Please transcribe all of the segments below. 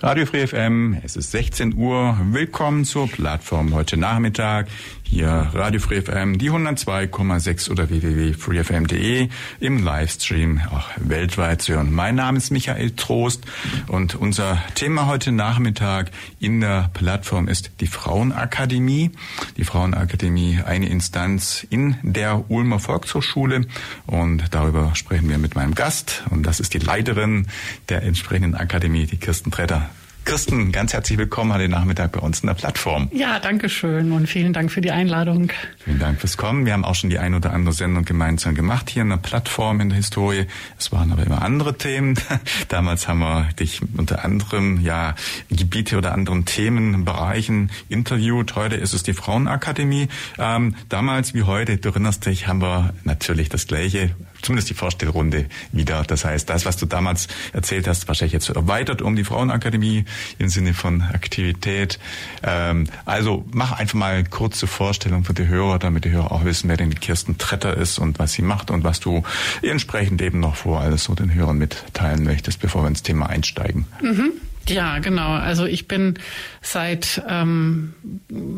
Radio Free FM, es ist 16 Uhr. Willkommen zur Plattform heute Nachmittag. Hier Radio Free FM, die 102,6 oder www.freefm.de im Livestream auch weltweit zu hören. Mein Name ist Michael Trost und unser Thema heute Nachmittag in der Plattform ist die Frauenakademie. Die Frauenakademie, eine Instanz in der Ulmer Volkshochschule und darüber sprechen wir mit meinem Gast und das ist die Leiterin der entsprechenden Akademie, die Kirsten Tretter. Kirsten, ganz herzlich willkommen heute Nachmittag bei uns in der Plattform. Ja, danke schön und vielen Dank für die Einladung. Vielen Dank fürs Kommen. Wir haben auch schon die ein oder andere Sendung gemeinsam gemacht hier in der Plattform in der Historie. Es waren aber immer andere Themen. Damals haben wir dich unter anderem ja Gebiete oder anderen Themenbereichen interviewt. Heute ist es die Frauenakademie. Ähm, damals wie heute, du erinnerst dich, haben wir natürlich das Gleiche zumindest die Vorstellrunde wieder. Das heißt, das, was du damals erzählt hast, wahrscheinlich jetzt erweitert um die Frauenakademie im Sinne von Aktivität. Ähm, also mach einfach mal eine kurze Vorstellung für die Hörer, damit die Hörer auch wissen, wer denn die Kirsten Tretter ist und was sie macht und was du entsprechend eben noch vor alles so den Hörern mitteilen möchtest, bevor wir ins Thema einsteigen. Mhm. Ja, genau. Also ich bin seit ähm,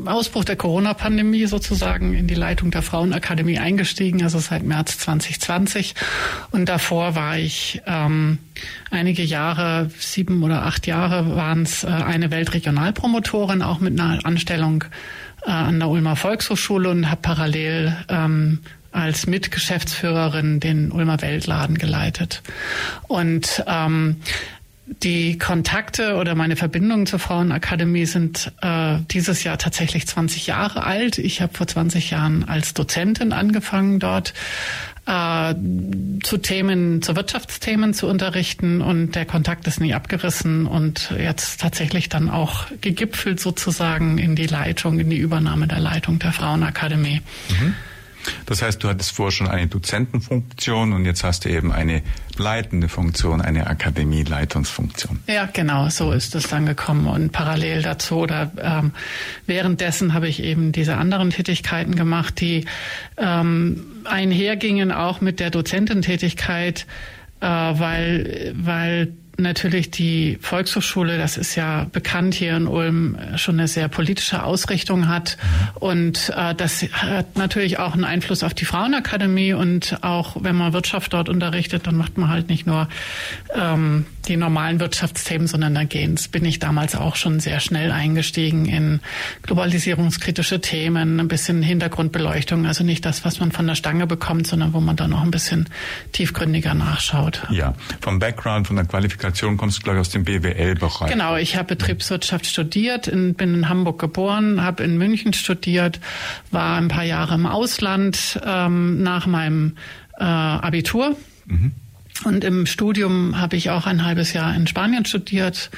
Ausbruch der Corona-Pandemie sozusagen in die Leitung der Frauenakademie eingestiegen, also seit März 2020. Und davor war ich ähm, einige Jahre, sieben oder acht Jahre waren es, äh, eine Weltregionalpromotorin, auch mit einer Anstellung äh, an der Ulmer Volkshochschule und habe parallel ähm, als Mitgeschäftsführerin den Ulmer Weltladen geleitet. Und ähm, die Kontakte oder meine Verbindungen zur Frauenakademie sind äh, dieses Jahr tatsächlich 20 Jahre alt. Ich habe vor 20 Jahren als Dozentin angefangen dort äh, zu Themen, zu Wirtschaftsthemen zu unterrichten und der Kontakt ist nie abgerissen und jetzt tatsächlich dann auch gegipfelt sozusagen in die Leitung, in die Übernahme der Leitung der Frauenakademie. Mhm. Das heißt, du hattest vorher schon eine Dozentenfunktion und jetzt hast du eben eine leitende Funktion, eine Akademieleitungsfunktion. Ja, genau, so ist es dann gekommen. Und parallel dazu oder ähm, währenddessen habe ich eben diese anderen Tätigkeiten gemacht, die ähm, einhergingen auch mit der Dozententätigkeit, äh, weil, weil natürlich die Volkshochschule, das ist ja bekannt hier in Ulm, schon eine sehr politische Ausrichtung hat. Und äh, das hat natürlich auch einen Einfluss auf die Frauenakademie. Und auch wenn man Wirtschaft dort unterrichtet, dann macht man halt nicht nur ähm, die normalen Wirtschaftsthemen, sondern da gehen's, bin ich damals auch schon sehr schnell eingestiegen in globalisierungskritische Themen, ein bisschen Hintergrundbeleuchtung. Also nicht das, was man von der Stange bekommt, sondern wo man dann noch ein bisschen tiefgründiger nachschaut. Ja, vom Background, von der Qualifikation kommst du, glaube ich, aus dem BWL-Bereich. Genau, ich habe Betriebswirtschaft studiert, in, bin in Hamburg geboren, habe in München studiert, war ein paar Jahre im Ausland ähm, nach meinem äh, Abitur. Mhm und im Studium habe ich auch ein halbes Jahr in Spanien studiert.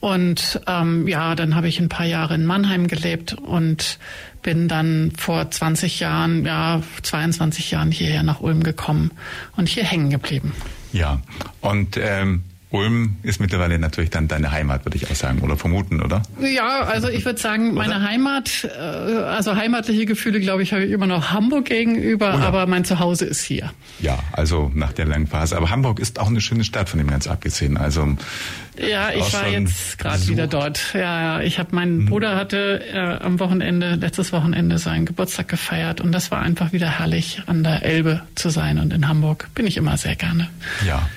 Und ähm, ja, dann habe ich ein paar Jahre in Mannheim gelebt und bin dann vor 20 Jahren, ja, 22 Jahren hierher nach Ulm gekommen und hier hängen geblieben. Ja, und ähm, Ulm ist mittlerweile natürlich dann deine Heimat, würde ich auch sagen, oder vermuten, oder? Ja, also ich würde sagen, meine Heimat, äh, also heimatliche Gefühle, glaube ich, habe ich immer noch Hamburg gegenüber, ja. aber mein Zuhause ist hier. Ja, also nach der langen Phase. Aber Hamburg ist auch eine schöne Stadt, von dem ganz abgesehen. Also ja, ich war jetzt gerade wieder dort. Ja, ich habe meinen mhm. Bruder hatte äh, am Wochenende, letztes Wochenende seinen Geburtstag gefeiert und das war einfach wieder herrlich, an der Elbe zu sein und in Hamburg bin ich immer sehr gerne. Ja.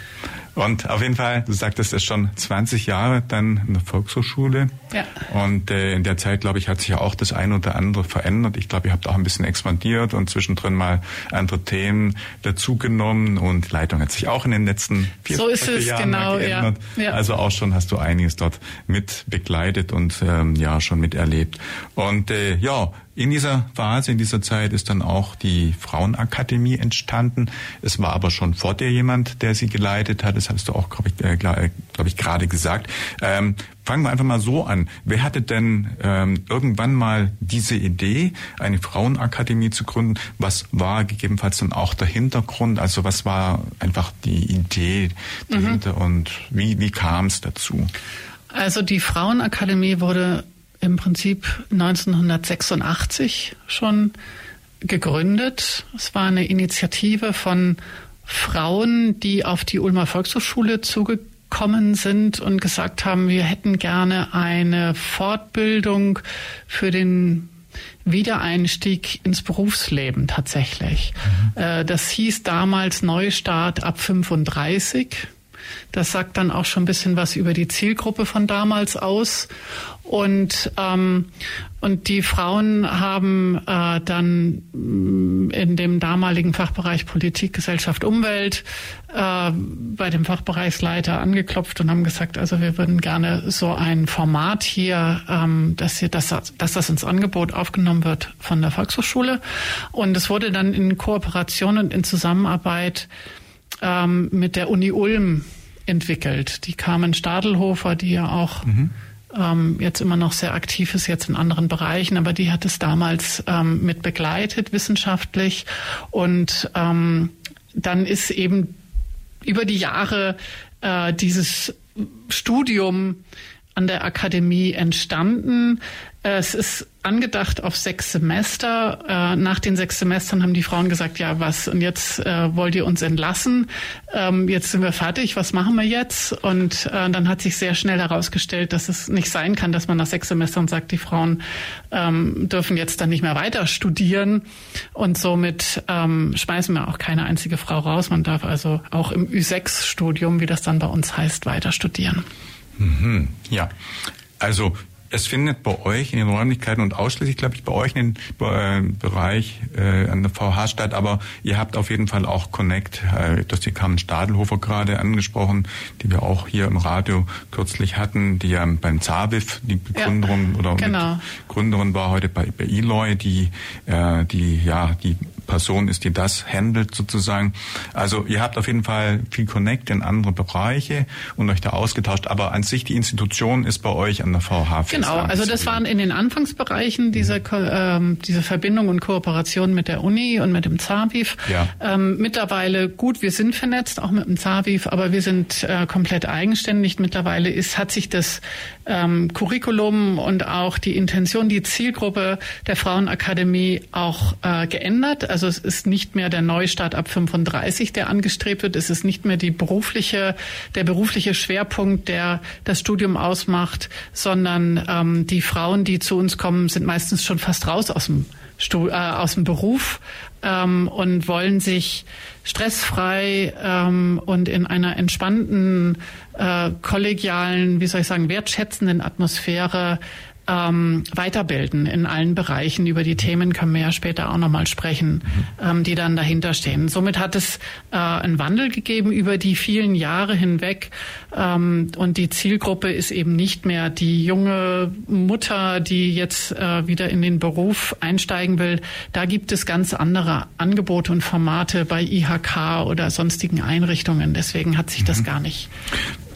Und auf jeden Fall, du sagtest es schon 20 Jahre dann in der Volkshochschule. Ja. Und äh, in der Zeit, glaube ich, hat sich ja auch das eine oder andere verändert. Ich glaube, ihr habt auch ein bisschen expandiert und zwischendrin mal andere Themen dazugenommen und die Leitung hat sich auch in den letzten vier so ist es, Jahren genau, geändert. Ja. Ja. Also auch schon hast du einiges dort mit begleitet und ähm, ja schon miterlebt. Und äh, ja, in dieser Phase, in dieser Zeit ist dann auch die Frauenakademie entstanden. Es war aber schon vor dir jemand, der sie geleitet hat. Das hast du auch, glaube ich, äh, äh glaub ich gerade gesagt. Ähm, fangen wir einfach mal so an. Wer hatte denn ähm, irgendwann mal diese Idee, eine Frauenakademie zu gründen? Was war gegebenenfalls dann auch der Hintergrund? Also was war einfach die Idee dahinter mhm. und wie, wie kam es dazu? Also die Frauenakademie wurde im Prinzip 1986 schon gegründet. Es war eine Initiative von Frauen, die auf die Ulmer Volkshochschule zugekommen sind und gesagt haben, wir hätten gerne eine Fortbildung für den Wiedereinstieg ins Berufsleben tatsächlich. Mhm. Äh, das hieß damals Neustart ab 35. Das sagt dann auch schon ein bisschen was über die Zielgruppe von damals aus. Und, ähm, und die Frauen haben äh, dann mm, in dem damaligen Fachbereich Politik, Gesellschaft, Umwelt äh, bei dem Fachbereichsleiter angeklopft und haben gesagt, also wir würden gerne so ein Format hier, ähm, dass, hier dass, dass das ins Angebot aufgenommen wird von der Volkshochschule. Und es wurde dann in Kooperation und in Zusammenarbeit ähm, mit der Uni Ulm entwickelt. Die Carmen Stadelhofer, die ja auch mhm. ähm, jetzt immer noch sehr aktiv ist, jetzt in anderen Bereichen, aber die hat es damals ähm, mit begleitet wissenschaftlich. Und ähm, dann ist eben über die Jahre äh, dieses Studium an der Akademie entstanden. Es ist angedacht auf sechs Semester. Äh, nach den sechs Semestern haben die Frauen gesagt, ja, was, und jetzt äh, wollt ihr uns entlassen? Ähm, jetzt sind wir fertig, was machen wir jetzt? Und äh, dann hat sich sehr schnell herausgestellt, dass es nicht sein kann, dass man nach sechs Semestern sagt, die Frauen ähm, dürfen jetzt dann nicht mehr weiter studieren. Und somit ähm, schmeißen wir auch keine einzige Frau raus. Man darf also auch im Ü6-Studium, wie das dann bei uns heißt, weiter studieren. Mhm, ja, also es findet bei euch in den Räumlichkeiten und ausschließlich, glaube ich, bei euch in den äh, Bereich äh, an der VH statt, aber ihr habt auf jeden Fall auch Connect, äh, das die Carmen Stadelhofer gerade angesprochen, die wir auch hier im Radio kürzlich hatten, die ja beim ZAWIF die Begründerin ja, oder genau. Gründerin war heute bei, bei Eloy, die, äh, die ja die Person ist, die das handelt sozusagen. Also ihr habt auf jeden Fall viel Connect in andere Bereiche und euch da ausgetauscht, aber an sich die Institution ist bei euch an der VH. Genau, also das waren in den Anfangsbereichen diese, ähm, diese Verbindung und Kooperation mit der Uni und mit dem ZAWIF. Ja. Ähm, mittlerweile gut, wir sind vernetzt, auch mit dem ZAWIF, aber wir sind äh, komplett eigenständig. Mittlerweile ist, hat sich das ähm, Curriculum und auch die Intention, die Zielgruppe der Frauenakademie auch äh, geändert. Also also es ist nicht mehr der Neustart ab 35, der angestrebt wird. Es ist nicht mehr die berufliche, der berufliche Schwerpunkt, der das Studium ausmacht, sondern ähm, die Frauen, die zu uns kommen, sind meistens schon fast raus aus dem Stu äh, aus dem Beruf ähm, und wollen sich stressfrei ähm, und in einer entspannten, äh, kollegialen, wie soll ich sagen, wertschätzenden Atmosphäre ähm, weiterbilden in allen Bereichen. Über die Themen können wir ja später auch nochmal sprechen, ähm, die dann dahinter stehen. Somit hat es äh, einen Wandel gegeben über die vielen Jahre hinweg. Ähm, und die Zielgruppe ist eben nicht mehr die junge Mutter, die jetzt äh, wieder in den Beruf einsteigen will. Da gibt es ganz andere Angebote und Formate bei IHK oder sonstigen Einrichtungen. Deswegen hat sich das mhm. gar nicht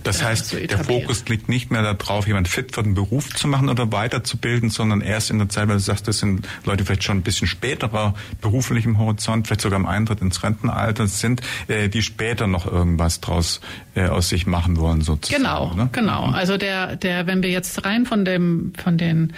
das ja, heißt, der Fokus liegt nicht mehr darauf, jemand fit für den Beruf zu machen oder weiterzubilden, sondern erst in der Zeit, weil du sagst, das sind Leute vielleicht schon ein bisschen späterer beruflichem Horizont, vielleicht sogar im Eintritt ins Rentenalter sind, äh, die später noch irgendwas draus äh, aus sich machen wollen, sozusagen. Genau, ne? genau. Mhm. Also der, der, wenn wir jetzt rein von dem, von den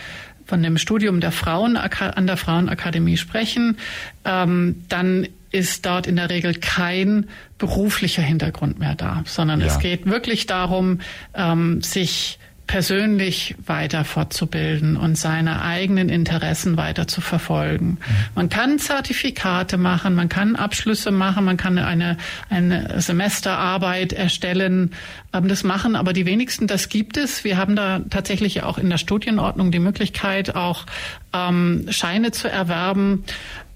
von dem Studium der Frauen an der Frauenakademie sprechen, ähm, dann ist dort in der Regel kein beruflicher Hintergrund mehr da, sondern ja. es geht wirklich darum, ähm, sich persönlich weiter fortzubilden und seine eigenen Interessen weiter zu verfolgen. Mhm. Man kann Zertifikate machen, man kann Abschlüsse machen, man kann eine, eine Semesterarbeit erstellen. Ähm, das machen aber die wenigsten. Das gibt es. Wir haben da tatsächlich auch in der Studienordnung die Möglichkeit, auch ähm, Scheine zu erwerben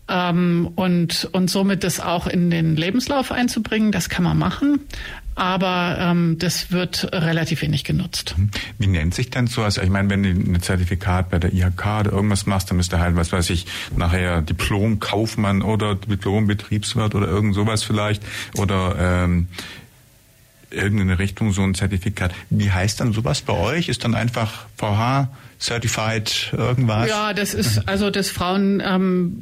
ähm, und, und somit das auch in den Lebenslauf einzubringen. Das kann man machen aber ähm, das wird relativ wenig genutzt. Wie nennt sich denn so? Also ich meine, wenn du ein Zertifikat bei der IHK oder irgendwas machst, dann müsste halt, was weiß ich, nachher Diplom-Kaufmann oder Diplom-Betriebswirt oder irgend sowas vielleicht oder ähm, irgendeine Richtung so ein Zertifikat. Wie heißt dann sowas bei euch? Ist dann einfach VH Certified irgendwas? Ja, das ist also das Frauen, ähm,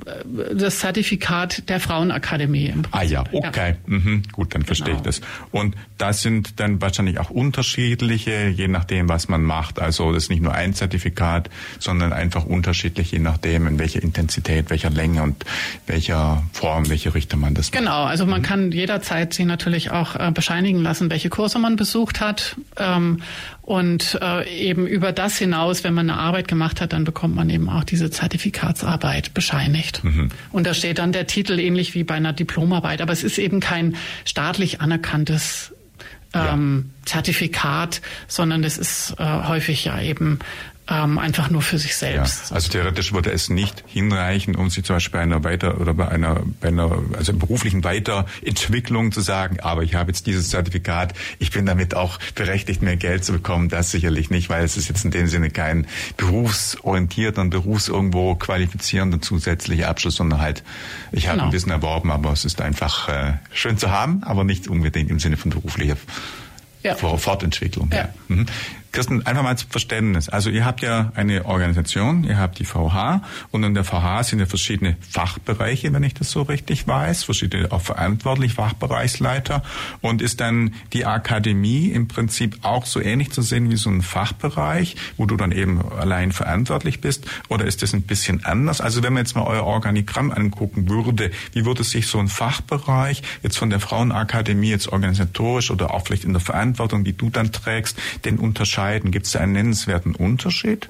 das Zertifikat der Frauenakademie. Ah ja, okay, ja. Mhm. gut, dann verstehe genau. ich das. Und das sind dann wahrscheinlich auch unterschiedliche, je nachdem, was man macht. Also das ist nicht nur ein Zertifikat, sondern einfach unterschiedlich, je nachdem, in welcher Intensität, welcher Länge und welcher Form, welche Richtung man das macht. Genau, also man mhm. kann jederzeit sich natürlich auch äh, bescheinigen lassen, welche Kurse man besucht hat. Ähm, und äh, eben über das hinaus, wenn man eine Arbeit gemacht hat, dann bekommt man eben auch diese Zertifikatsarbeit bescheinigt. Mhm. Und da steht dann der Titel ähnlich wie bei einer Diplomarbeit. Aber es ist eben kein staatlich anerkanntes ähm, ja. Zertifikat, sondern es ist äh, häufig ja eben ähm, einfach nur für sich selbst. Ja, also theoretisch würde es nicht hinreichen, um sich zum Beispiel bei einer weiter oder bei einer, bei einer also beruflichen Weiterentwicklung zu sagen, aber ich habe jetzt dieses Zertifikat, ich bin damit auch berechtigt, mehr Geld zu bekommen. Das sicherlich nicht, weil es ist jetzt in dem Sinne kein berufsorientierter und berufsirgendwo qualifizierender zusätzlicher Abschluss, sondern halt, ich habe genau. ein Wissen erworben, aber es ist einfach äh, schön zu haben, aber nicht unbedingt im Sinne von beruflicher ja. Fortentwicklung. Ja. Mhm. Kirsten, einfach mal zum Verständnis. Also ihr habt ja eine Organisation, ihr habt die VH und in der VH sind ja verschiedene Fachbereiche, wenn ich das so richtig weiß, verschiedene auch verantwortlich Fachbereichsleiter und ist dann die Akademie im Prinzip auch so ähnlich zu sehen wie so ein Fachbereich, wo du dann eben allein verantwortlich bist oder ist das ein bisschen anders? Also wenn man jetzt mal euer Organigramm angucken würde, wie würde sich so ein Fachbereich jetzt von der Frauenakademie jetzt organisatorisch oder auch vielleicht in der Verantwortung, die du dann trägst, denn unterscheiden unterscheiden? Gibt es einen nennenswerten Unterschied?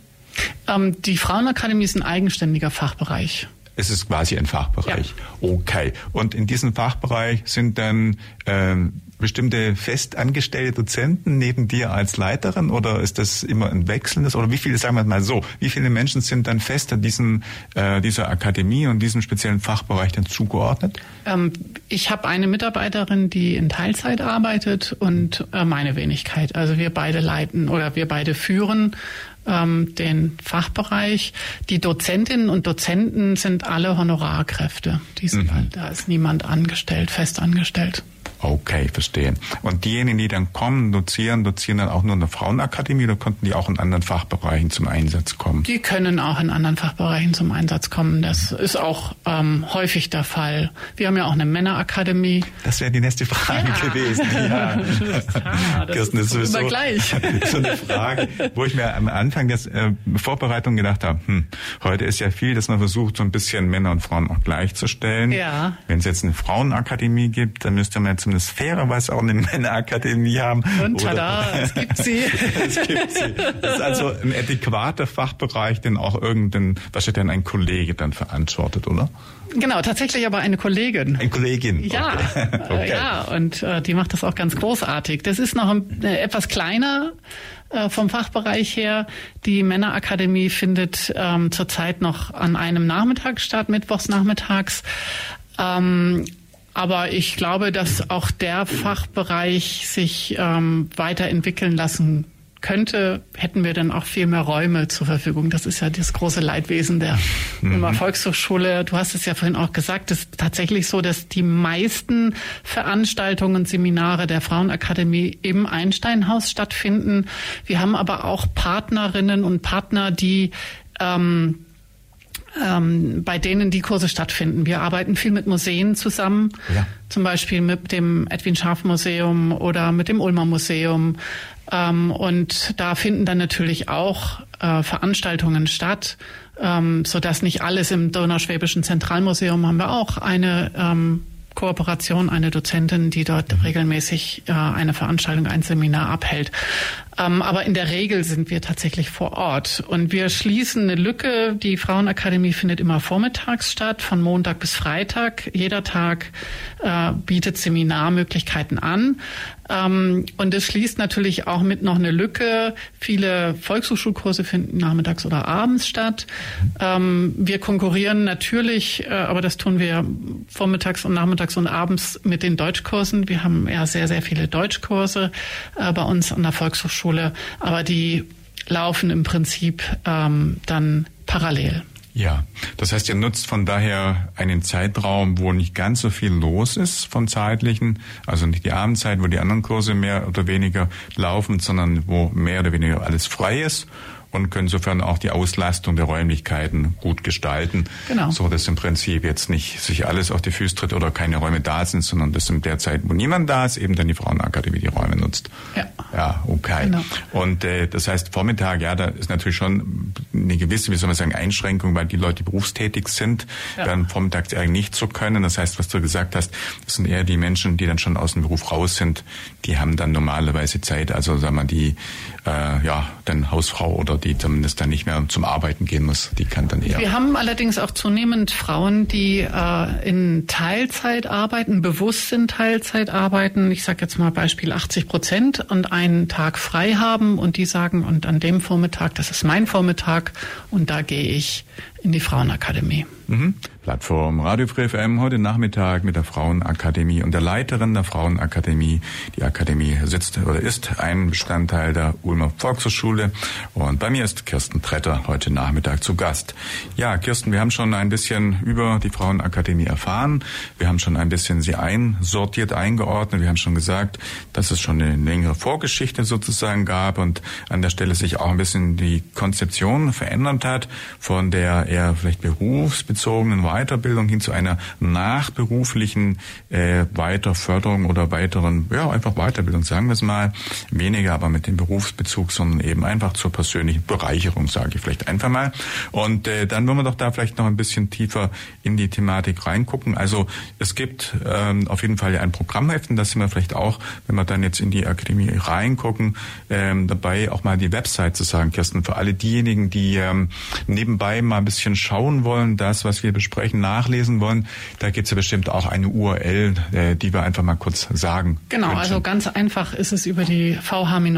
Ähm, die Frauenakademie ist ein eigenständiger Fachbereich. Es ist quasi ein Fachbereich. Ja. Okay. Und in diesem Fachbereich sind dann ähm, bestimmte festangestellte Dozenten neben dir als Leiterin oder ist das immer ein wechselndes oder wie viele, sagen wir mal so, wie viele Menschen sind dann fest an diesem, äh, dieser Akademie und diesem speziellen Fachbereich dann zugeordnet? Ähm, ich habe eine Mitarbeiterin, die in Teilzeit arbeitet und äh, meine Wenigkeit. Also wir beide leiten oder wir beide führen ähm, den Fachbereich. Die Dozentinnen und Dozenten sind alle Honorarkräfte. Die sind, mhm. Da ist niemand angestellt, fest angestellt. Okay, verstehe. Und diejenigen, die dann kommen, dozieren, dozieren dann auch nur in der Frauenakademie oder konnten die auch in anderen Fachbereichen zum Einsatz kommen? Die können auch in anderen Fachbereichen zum Einsatz kommen. Das ist auch ähm, häufig der Fall. Wir haben ja auch eine Männerakademie. Das wäre die nächste Frage ja. gewesen. Ja. ah, das Kirsten, ist, ist sowieso gleich. so eine Frage, wo ich mir am Anfang der äh, Vorbereitung gedacht habe, hm, heute ist ja viel, dass man versucht, so ein bisschen Männer und Frauen auch gleichzustellen. Ja. Wenn es jetzt eine Frauenakademie gibt, dann müsste man jetzt zumindest fairerweise auch eine Männerakademie haben. Und tada, es gibt sie. es gibt sie. Das ist also ein adäquater Fachbereich, den auch irgendein, was denn ein Kollege dann verantwortet, oder? Genau, tatsächlich aber eine Kollegin. Eine Kollegin. Ja, okay. okay. ja, und äh, die macht das auch ganz großartig. Das ist noch ein, äh, etwas kleiner äh, vom Fachbereich her. Die Männerakademie findet ähm, zurzeit noch an einem Nachmittag statt, mittwochs nachmittags. Ähm, aber ich glaube, dass auch der Fachbereich sich ähm, weiterentwickeln lassen könnte, hätten wir dann auch viel mehr Räume zur Verfügung. Das ist ja das große Leidwesen der mhm. Volkshochschule. Du hast es ja vorhin auch gesagt, es ist tatsächlich so, dass die meisten Veranstaltungen und Seminare der Frauenakademie im Einsteinhaus stattfinden. Wir haben aber auch Partnerinnen und Partner, die ähm, ähm, bei denen die Kurse stattfinden. Wir arbeiten viel mit Museen zusammen, ja. zum Beispiel mit dem Edwin Scharf Museum oder mit dem Ulmer Museum. Ähm, und da finden dann natürlich auch äh, Veranstaltungen statt, ähm, so dass nicht alles im Donauschwäbischen Zentralmuseum haben wir auch eine ähm, Kooperation, eine Dozentin, die dort mhm. regelmäßig äh, eine Veranstaltung, ein Seminar abhält. Ähm, aber in der Regel sind wir tatsächlich vor Ort. Und wir schließen eine Lücke. Die Frauenakademie findet immer vormittags statt, von Montag bis Freitag. Jeder Tag äh, bietet Seminarmöglichkeiten an. Ähm, und es schließt natürlich auch mit noch eine Lücke. Viele Volkshochschulkurse finden nachmittags oder abends statt. Ähm, wir konkurrieren natürlich, äh, aber das tun wir vormittags und nachmittags und abends mit den Deutschkursen. Wir haben ja sehr, sehr viele Deutschkurse äh, bei uns an der Volkshochschule, aber die laufen im Prinzip ähm, dann parallel. Ja, das heißt, ihr nutzt von daher einen Zeitraum, wo nicht ganz so viel los ist von zeitlichen, also nicht die Abendzeit, wo die anderen Kurse mehr oder weniger laufen, sondern wo mehr oder weniger alles frei ist und können insofern auch die Auslastung der Räumlichkeiten gut gestalten, genau. so dass im Prinzip jetzt nicht sich alles auf die Füße tritt oder keine Räume da sind, sondern dass in der Zeit, wo niemand da ist, eben dann die Frauenakademie die Räume nutzt. Ja, ja okay. Genau. Und äh, das heißt Vormittag, ja, da ist natürlich schon eine gewisse, wie soll man sagen, Einschränkung, weil die Leute, die berufstätig sind, ja. werden vormittags eigentlich nicht so können. Das heißt, was du gesagt hast, das sind eher die Menschen, die dann schon aus dem Beruf raus sind, die haben dann normalerweise Zeit, also sagen wir die äh, ja, dann Hausfrau oder die zumindest dann nicht mehr zum Arbeiten gehen muss, die kann dann eher. Wir haben allerdings auch zunehmend Frauen, die äh, in Teilzeit arbeiten, bewusst in Teilzeit arbeiten. Ich sage jetzt mal Beispiel 80 Prozent und einen Tag frei haben und die sagen, und an dem Vormittag, das ist mein Vormittag und da gehe ich in die Frauenakademie. Mhm. Plattform Radio Free FM heute Nachmittag mit der Frauenakademie und der Leiterin der Frauenakademie. Die Akademie sitzt oder ist ein Bestandteil der Ulmer Volkshochschule und bei mir ist Kirsten Tretter heute Nachmittag zu Gast. Ja, Kirsten, wir haben schon ein bisschen über die Frauenakademie erfahren. Wir haben schon ein bisschen sie einsortiert, eingeordnet. Wir haben schon gesagt, dass es schon eine längere Vorgeschichte sozusagen gab und an der Stelle sich auch ein bisschen die Konzeption verändert hat von der eher vielleicht berufsbezogenen Weiterbildung hin zu einer nachberuflichen äh, Weiterförderung oder weiteren, ja, einfach Weiterbildung, sagen wir es mal. Weniger aber mit dem Berufsbezug, sondern eben einfach zur persönlichen Bereicherung, sage ich vielleicht einfach mal. Und äh, dann wollen wir doch da vielleicht noch ein bisschen tiefer in die Thematik reingucken. Also es gibt ähm, auf jeden Fall ja ein Programmheft, das sind wir vielleicht auch, wenn wir dann jetzt in die Akademie reingucken, ähm, dabei auch mal die Website zu sagen, Kirsten, für alle diejenigen, die ähm, nebenbei mal ein bisschen schauen wollen, das, was wir besprechen, nachlesen wollen, da gibt es ja bestimmt auch eine URL, äh, die wir einfach mal kurz sagen. Genau, wünschen. also ganz einfach ist es über die vh-ulm.de.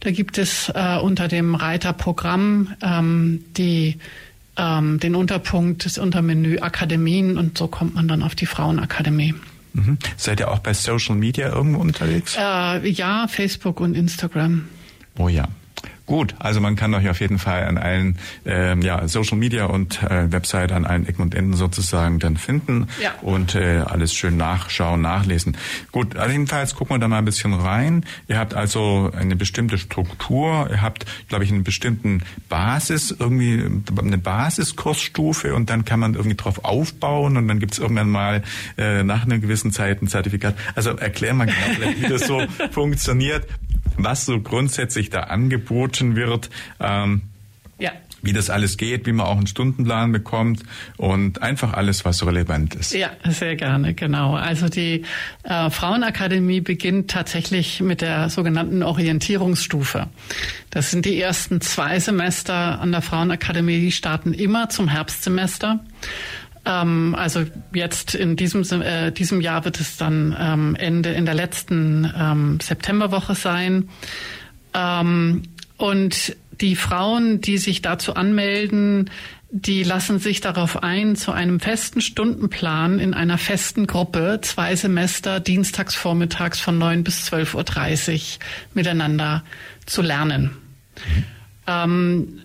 Da gibt es äh, unter dem Reiter Programm ähm, die ähm, den Unterpunkt, das Untermenü Akademien und so kommt man dann auf die Frauenakademie. Mhm. Seid ihr auch bei Social Media irgendwo unterwegs? Äh, ja, Facebook und Instagram. Oh ja, Gut, also man kann euch auf jeden Fall an allen ähm, ja, Social Media und äh, Website an allen Ecken und Enden sozusagen dann finden ja. und äh, alles schön nachschauen, nachlesen. Gut, also jedenfalls gucken wir da mal ein bisschen rein. Ihr habt also eine bestimmte Struktur, ihr habt, glaube ich, einen bestimmten Basis, irgendwie eine Basiskursstufe und dann kann man irgendwie drauf aufbauen und dann gibt's irgendwann mal äh, nach einer gewissen Zeit ein Zertifikat. Also erklär mal genau, wie das so funktioniert was so grundsätzlich da angeboten wird. Ähm, ja wie das alles geht, wie man auch einen Stundenplan bekommt und einfach alles, was relevant ist. Ja, sehr gerne, genau. Also die äh, Frauenakademie beginnt tatsächlich mit der sogenannten Orientierungsstufe. Das sind die ersten zwei Semester an der Frauenakademie, die starten immer zum Herbstsemester. Ähm, also jetzt in diesem, äh, diesem Jahr wird es dann ähm, Ende in der letzten ähm, Septemberwoche sein. Ähm, und die Frauen, die sich dazu anmelden, die lassen sich darauf ein, zu einem festen Stundenplan in einer festen Gruppe, zwei Semester, dienstags vormittags von 9 bis 12.30 Uhr miteinander zu lernen. Mhm. Ähm,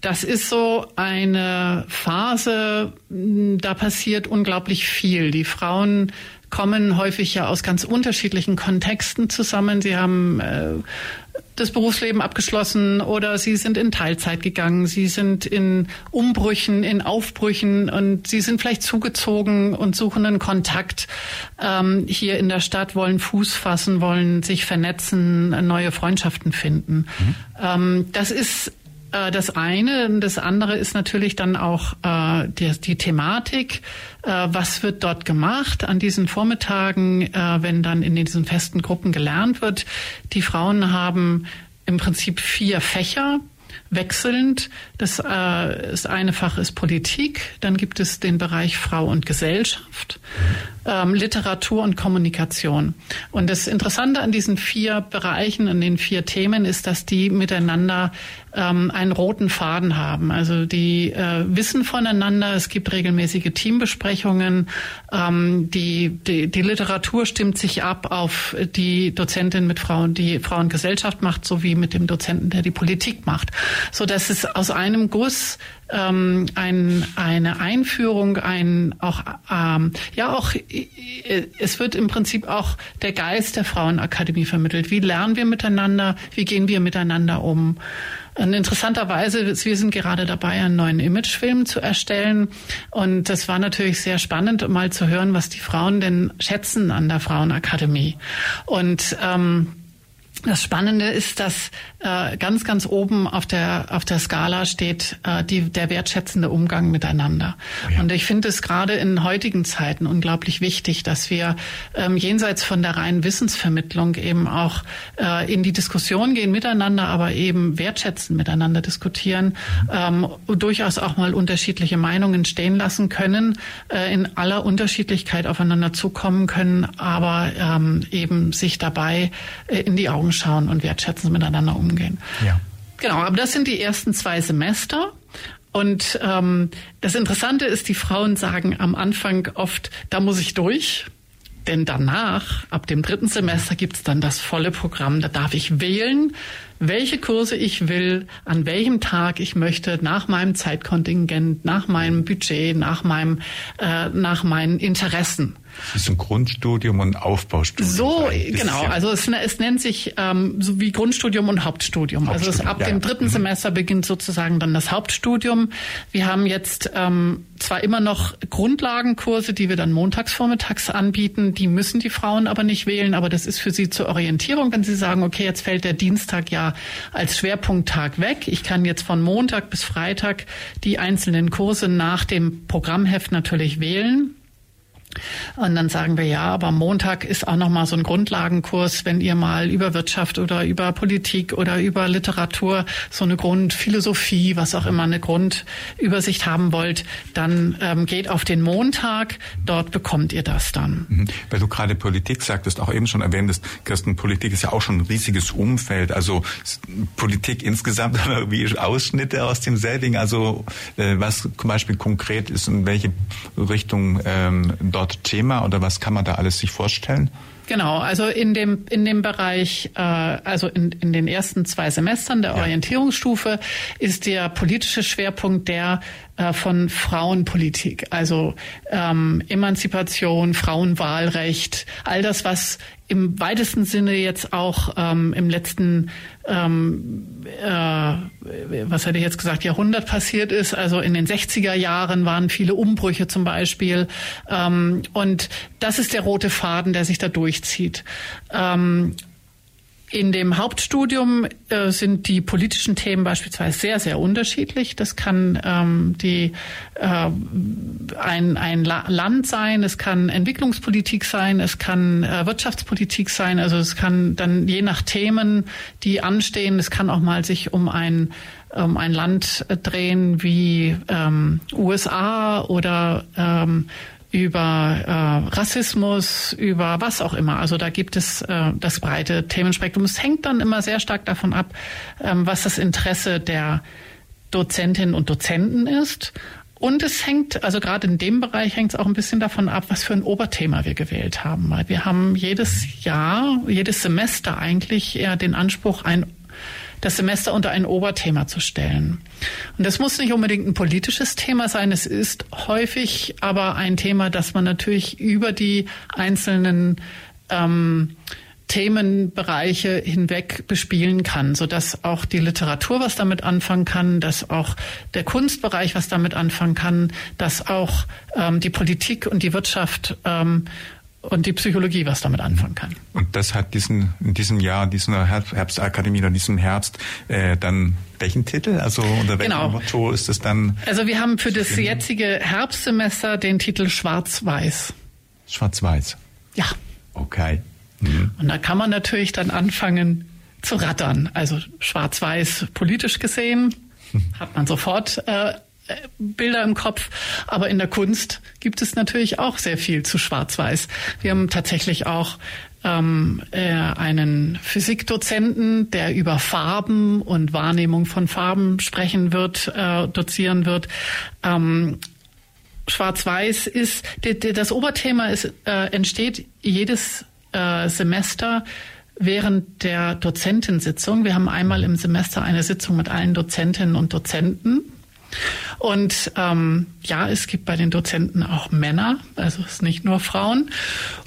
das ist so eine Phase, da passiert unglaublich viel. Die Frauen kommen häufig ja aus ganz unterschiedlichen Kontexten zusammen. Sie haben äh, das Berufsleben abgeschlossen oder sie sind in Teilzeit gegangen, sie sind in Umbrüchen, in Aufbrüchen und sie sind vielleicht zugezogen und suchen einen Kontakt ähm, hier in der Stadt, wollen Fuß fassen, wollen sich vernetzen, neue Freundschaften finden. Mhm. Ähm, das ist das eine. Das andere ist natürlich dann auch äh, die, die Thematik. Äh, was wird dort gemacht an diesen Vormittagen, äh, wenn dann in diesen festen Gruppen gelernt wird? Die Frauen haben im Prinzip vier Fächer wechselnd. Das, äh, das eine Fach ist Politik, dann gibt es den Bereich Frau und Gesellschaft, ähm, Literatur und Kommunikation. Und das Interessante an diesen vier Bereichen, an den vier Themen ist, dass die miteinander ähm, einen roten Faden haben. Also die äh, wissen voneinander, es gibt regelmäßige Teambesprechungen, ähm, die, die, die Literatur stimmt sich ab auf die Dozentin mit Frauen, die Frauengesellschaft macht, sowie mit dem Dozenten, der die Politik macht. So dass es aus einem Guss ähm, ein, eine Einführung, ein auch ähm, ja auch äh, es wird im Prinzip auch der Geist der Frauenakademie vermittelt. Wie lernen wir miteinander? Wie gehen wir miteinander um? Und interessanterweise, wir sind gerade dabei, einen neuen Imagefilm zu erstellen. Und das war natürlich sehr spannend, mal zu hören, was die Frauen denn schätzen an der Frauenakademie. Und ähm, das Spannende ist, dass äh, ganz, ganz oben auf der auf der Skala steht äh, die, der wertschätzende Umgang miteinander. Oh ja. Und ich finde es gerade in heutigen Zeiten unglaublich wichtig, dass wir ähm, jenseits von der reinen Wissensvermittlung eben auch äh, in die Diskussion gehen miteinander, aber eben wertschätzen miteinander diskutieren, mhm. ähm, durchaus auch mal unterschiedliche Meinungen stehen lassen können, äh, in aller Unterschiedlichkeit aufeinander zukommen können, aber ähm, eben sich dabei äh, in die Augen Schauen und wertschätzen miteinander umgehen. Ja. Genau, aber das sind die ersten zwei Semester. Und ähm, das Interessante ist, die Frauen sagen am Anfang oft, da muss ich durch. Denn danach, ab dem dritten Semester, gibt's dann das volle Programm. Da darf ich wählen, welche Kurse ich will, an welchem Tag ich möchte, nach meinem Zeitkontingent, nach meinem Budget, nach meinem, äh, nach meinen Interessen. Das ist ein Grundstudium und Aufbaustudium. So, genau. Also es, es, nennt sich ähm, so wie Grundstudium und Hauptstudium. Also Hauptstudium. Also es, ab ja. dem dritten mhm. Semester beginnt sozusagen dann das Hauptstudium. Wir haben jetzt ähm, zwar immer noch Grundlagenkurse, die wir dann montags vormittags anbieten. Die müssen die Frauen aber nicht wählen, aber das ist für sie zur Orientierung, wenn sie sagen, okay, jetzt fällt der Dienstag ja als Schwerpunkttag weg. Ich kann jetzt von Montag bis Freitag die einzelnen Kurse nach dem Programmheft natürlich wählen. Und dann sagen wir ja, aber Montag ist auch noch mal so ein Grundlagenkurs, wenn ihr mal über Wirtschaft oder über Politik oder über Literatur so eine Grundphilosophie, was auch immer eine Grundübersicht haben wollt, dann ähm, geht auf den Montag. Dort bekommt ihr das dann. Mhm. Weil du gerade Politik sagtest, auch eben schon erwähntest, Kirsten, Politik ist ja auch schon ein riesiges Umfeld. Also Politik insgesamt, aber wie Ausschnitte aus dem Setting. Also äh, was zum Beispiel konkret ist und welche Richtung ähm, dort Thema oder was kann man da alles sich vorstellen? Genau, also in dem in dem Bereich, äh, also in, in den ersten zwei Semestern der ja. Orientierungsstufe ist der politische Schwerpunkt der äh, von Frauenpolitik, also ähm, Emanzipation, Frauenwahlrecht, all das, was im weitesten Sinne jetzt auch ähm, im letzten, ähm, äh, was hätte ich jetzt gesagt, Jahrhundert passiert ist. Also in den 60er Jahren waren viele Umbrüche zum Beispiel. Ähm, und das ist der rote Faden, der sich da durchzieht. Ähm, in dem Hauptstudium äh, sind die politischen Themen beispielsweise sehr, sehr unterschiedlich. Das kann ähm, die, äh, ein, ein La Land sein, es kann Entwicklungspolitik sein, es kann äh, Wirtschaftspolitik sein. Also es kann dann je nach Themen, die anstehen, es kann auch mal sich um ein um ein Land drehen wie ähm, USA oder ähm, über äh, Rassismus, über was auch immer. Also da gibt es äh, das breite Themenspektrum. Es hängt dann immer sehr stark davon ab, ähm, was das Interesse der Dozentinnen und Dozenten ist. Und es hängt, also gerade in dem Bereich hängt es auch ein bisschen davon ab, was für ein Oberthema wir gewählt haben. Weil wir haben jedes Jahr, jedes Semester eigentlich eher den Anspruch, ein das Semester unter ein Oberthema zu stellen. Und das muss nicht unbedingt ein politisches Thema sein. Es ist häufig aber ein Thema, das man natürlich über die einzelnen ähm, Themenbereiche hinweg bespielen kann, so dass auch die Literatur was damit anfangen kann, dass auch der Kunstbereich was damit anfangen kann, dass auch ähm, die Politik und die Wirtschaft ähm, und die Psychologie was damit anfangen kann. Und das hat diesen in diesem Jahr, dieser Herbstakademie oder diesem Herbst äh, dann welchen Titel? Also unter welchem genau. Motto ist es dann? Also wir haben für das jetzige Herbstsemester den Titel Schwarz-Weiß. Schwarz-Weiß. Ja. Okay. Mhm. Und da kann man natürlich dann anfangen zu rattern. Also Schwarz-Weiß politisch gesehen hat man sofort äh, Bilder im Kopf. Aber in der Kunst gibt es natürlich auch sehr viel zu Schwarz-Weiß. Wir haben tatsächlich auch ähm, äh, einen Physikdozenten, der über Farben und Wahrnehmung von Farben sprechen wird, äh, dozieren wird. Ähm, Schwarz-Weiß ist, das Oberthema ist, äh, entsteht jedes äh, Semester während der Dozentensitzung. Wir haben einmal im Semester eine Sitzung mit allen Dozentinnen und Dozenten und ähm, ja, es gibt bei den Dozenten auch Männer, also es ist nicht nur Frauen.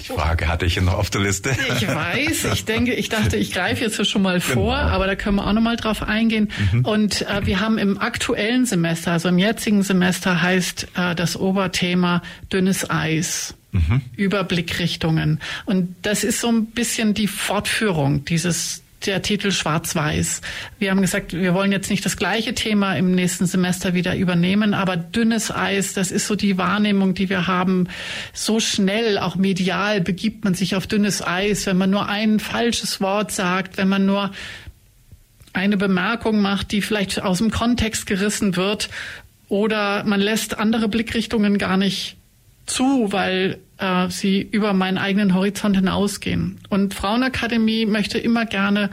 Die Frage hatte ich noch auf der Liste. Ich weiß, ich denke, ich dachte, ich greife jetzt schon mal vor, genau. aber da können wir auch noch mal drauf eingehen. Mhm. Und äh, wir haben im aktuellen Semester, also im jetzigen Semester heißt äh, das Oberthema dünnes Eis. Mhm. Überblickrichtungen. Und das ist so ein bisschen die Fortführung dieses der Titel Schwarz-Weiß. Wir haben gesagt, wir wollen jetzt nicht das gleiche Thema im nächsten Semester wieder übernehmen, aber dünnes Eis, das ist so die Wahrnehmung, die wir haben. So schnell, auch medial, begibt man sich auf dünnes Eis, wenn man nur ein falsches Wort sagt, wenn man nur eine Bemerkung macht, die vielleicht aus dem Kontext gerissen wird oder man lässt andere Blickrichtungen gar nicht zu, weil äh, sie über meinen eigenen Horizont hinausgehen. Und Frauenakademie möchte immer gerne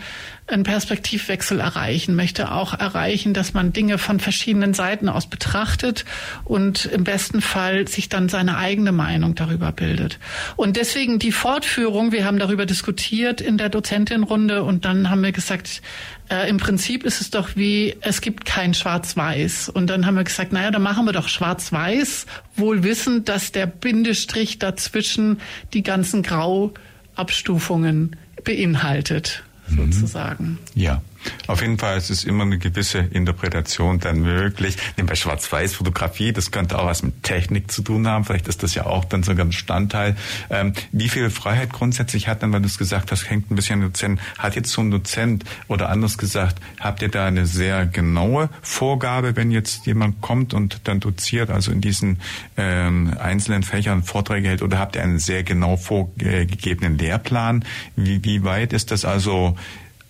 einen Perspektivwechsel erreichen, möchte auch erreichen, dass man Dinge von verschiedenen Seiten aus betrachtet und im besten Fall sich dann seine eigene Meinung darüber bildet. Und deswegen die Fortführung, wir haben darüber diskutiert in der Dozentinrunde und dann haben wir gesagt, äh, im Prinzip ist es doch wie, es gibt kein Schwarz-Weiß. Und dann haben wir gesagt, naja, dann machen wir doch Schwarz-Weiß, wohl wissend, dass der Bindestrich dazwischen die ganzen Grauabstufungen beinhaltet, mhm. sozusagen. Ja. Auf jeden Fall ist es immer eine gewisse Interpretation dann möglich. Denn bei Schwarz-Weiß-Fotografie, das könnte auch was mit Technik zu tun haben. Vielleicht ist das ja auch dann sogar ein Bestandteil. Ähm, wie viel Freiheit grundsätzlich hat dann, weil du es gesagt hast, hängt ein bisschen an Dozent. Hat jetzt so ein Dozent oder anders gesagt, habt ihr da eine sehr genaue Vorgabe, wenn jetzt jemand kommt und dann doziert, also in diesen ähm, einzelnen Fächern Vorträge hält, oder habt ihr einen sehr genau vorgegebenen Lehrplan? Wie, wie weit ist das also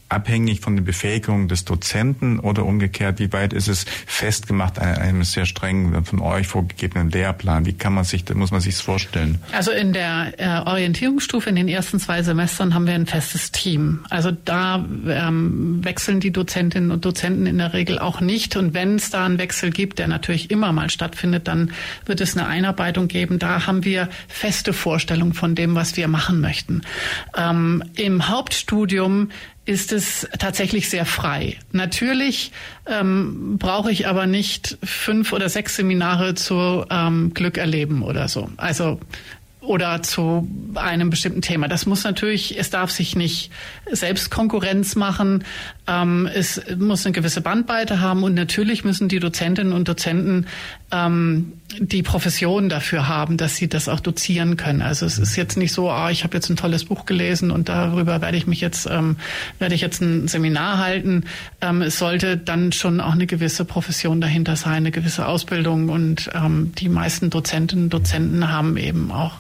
abhängig von der Befähigung des Dozenten oder umgekehrt, wie weit ist es festgemacht an einem sehr strengen, von euch vorgegebenen Lehrplan? Wie kann man sich, muss man sich das vorstellen? Also in der äh, Orientierungsstufe in den ersten zwei Semestern haben wir ein festes Team. Also da ähm, wechseln die Dozentinnen und Dozenten in der Regel auch nicht. Und wenn es da einen Wechsel gibt, der natürlich immer mal stattfindet, dann wird es eine Einarbeitung geben. Da haben wir feste Vorstellungen von dem, was wir machen möchten. Ähm, Im Hauptstudium ist es tatsächlich sehr frei. Natürlich ähm, brauche ich aber nicht fünf oder sechs Seminare zu ähm, Glück erleben oder so. Also oder zu einem bestimmten Thema. Das muss natürlich, es darf sich nicht selbst Konkurrenz machen. Ähm, es muss eine gewisse Bandbreite haben und natürlich müssen die Dozentinnen und Dozenten ähm, die Profession dafür haben, dass sie das auch dozieren können. Also es ist jetzt nicht so, ah, ich habe jetzt ein tolles Buch gelesen und darüber werde ich mich jetzt ähm, werde ich jetzt ein Seminar halten. Ähm, es sollte dann schon auch eine gewisse Profession dahinter sein, eine gewisse Ausbildung und ähm, die meisten Dozentinnen und Dozenten haben eben auch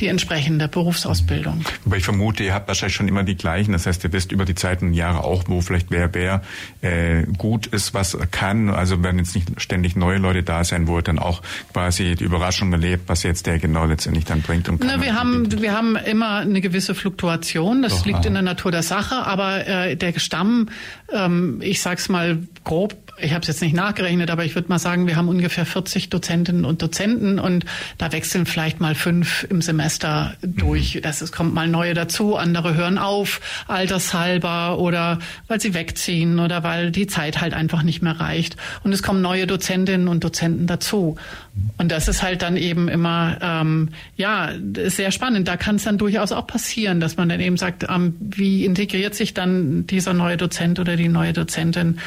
die entsprechende Berufsausbildung. Aber ich vermute, ihr habt wahrscheinlich schon immer die gleichen. Das heißt, ihr wisst über die Zeit und Jahre auch, wo vielleicht wer wer äh, gut ist, was kann. Also werden jetzt nicht ständig neue Leute da sein, wo ihr dann auch quasi die Überraschung erlebt, was jetzt der genau letztendlich dann bringt. Und Na, wir haben wir haben immer eine gewisse Fluktuation. Das Doch, liegt aha. in der Natur der Sache. Aber äh, der Stamm, ähm, ich sag's mal grob, ich habe es jetzt nicht nachgerechnet, aber ich würde mal sagen, wir haben ungefähr 40 Dozentinnen und Dozenten und da wechseln vielleicht mal fünf im Semester durch. Mhm. Das, es kommt mal neue dazu, andere hören auf, altershalber oder weil sie wegziehen oder weil die Zeit halt einfach nicht mehr reicht. Und es kommen neue Dozentinnen und Dozenten dazu dazu. Und das ist halt dann eben immer, ähm, ja, sehr spannend. Da kann es dann durchaus auch passieren, dass man dann eben sagt, ähm, wie integriert sich dann dieser neue Dozent oder die neue Dozentin.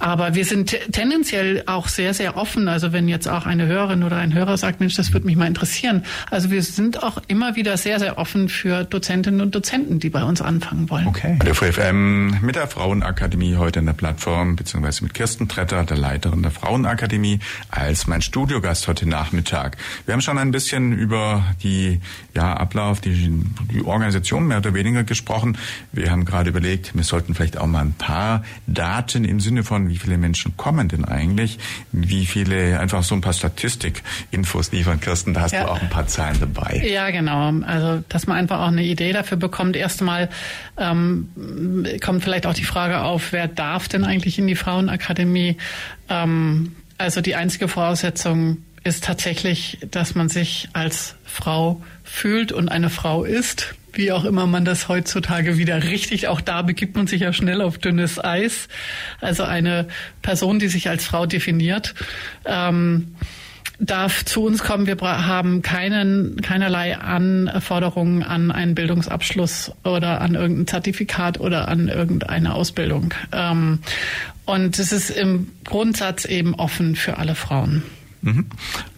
Aber wir sind tendenziell auch sehr, sehr offen. Also wenn jetzt auch eine Hörerin oder ein Hörer sagt, Mensch, das würde mich mal interessieren. Also wir sind auch immer wieder sehr, sehr offen für Dozentinnen und Dozenten, die bei uns anfangen wollen. Okay. Der VFM mit der Frauenakademie heute in der Plattform, beziehungsweise mit Kirsten Tretter, der Leiterin der Frauenakademie, als mein Studiogast heute Nachmittag. Wir haben schon ein bisschen über die ja, Ablauf, die, die Organisation mehr oder weniger gesprochen. Wir haben gerade überlegt, wir sollten vielleicht auch mal ein paar Daten im Sinne von, wie viele Menschen kommen denn eigentlich, wie viele, einfach so ein paar Statistikinfos liefern. Kirsten, da hast ja. du auch ein paar Zahlen dabei. Ja, genau. Also, dass man einfach auch eine Idee dafür bekommt. Erstmal ähm, kommt vielleicht auch die Frage auf, wer darf denn eigentlich in die Frauenakademie? Ähm, also die einzige Voraussetzung ist tatsächlich, dass man sich als Frau fühlt und eine Frau ist, wie auch immer man das heutzutage wieder richtig, auch da begibt man sich ja schnell auf dünnes Eis. Also eine Person, die sich als Frau definiert, ähm, darf zu uns kommen. Wir haben keinen, keinerlei Anforderungen an einen Bildungsabschluss oder an irgendein Zertifikat oder an irgendeine Ausbildung. Ähm, und es ist im Grundsatz eben offen für alle Frauen. Mhm.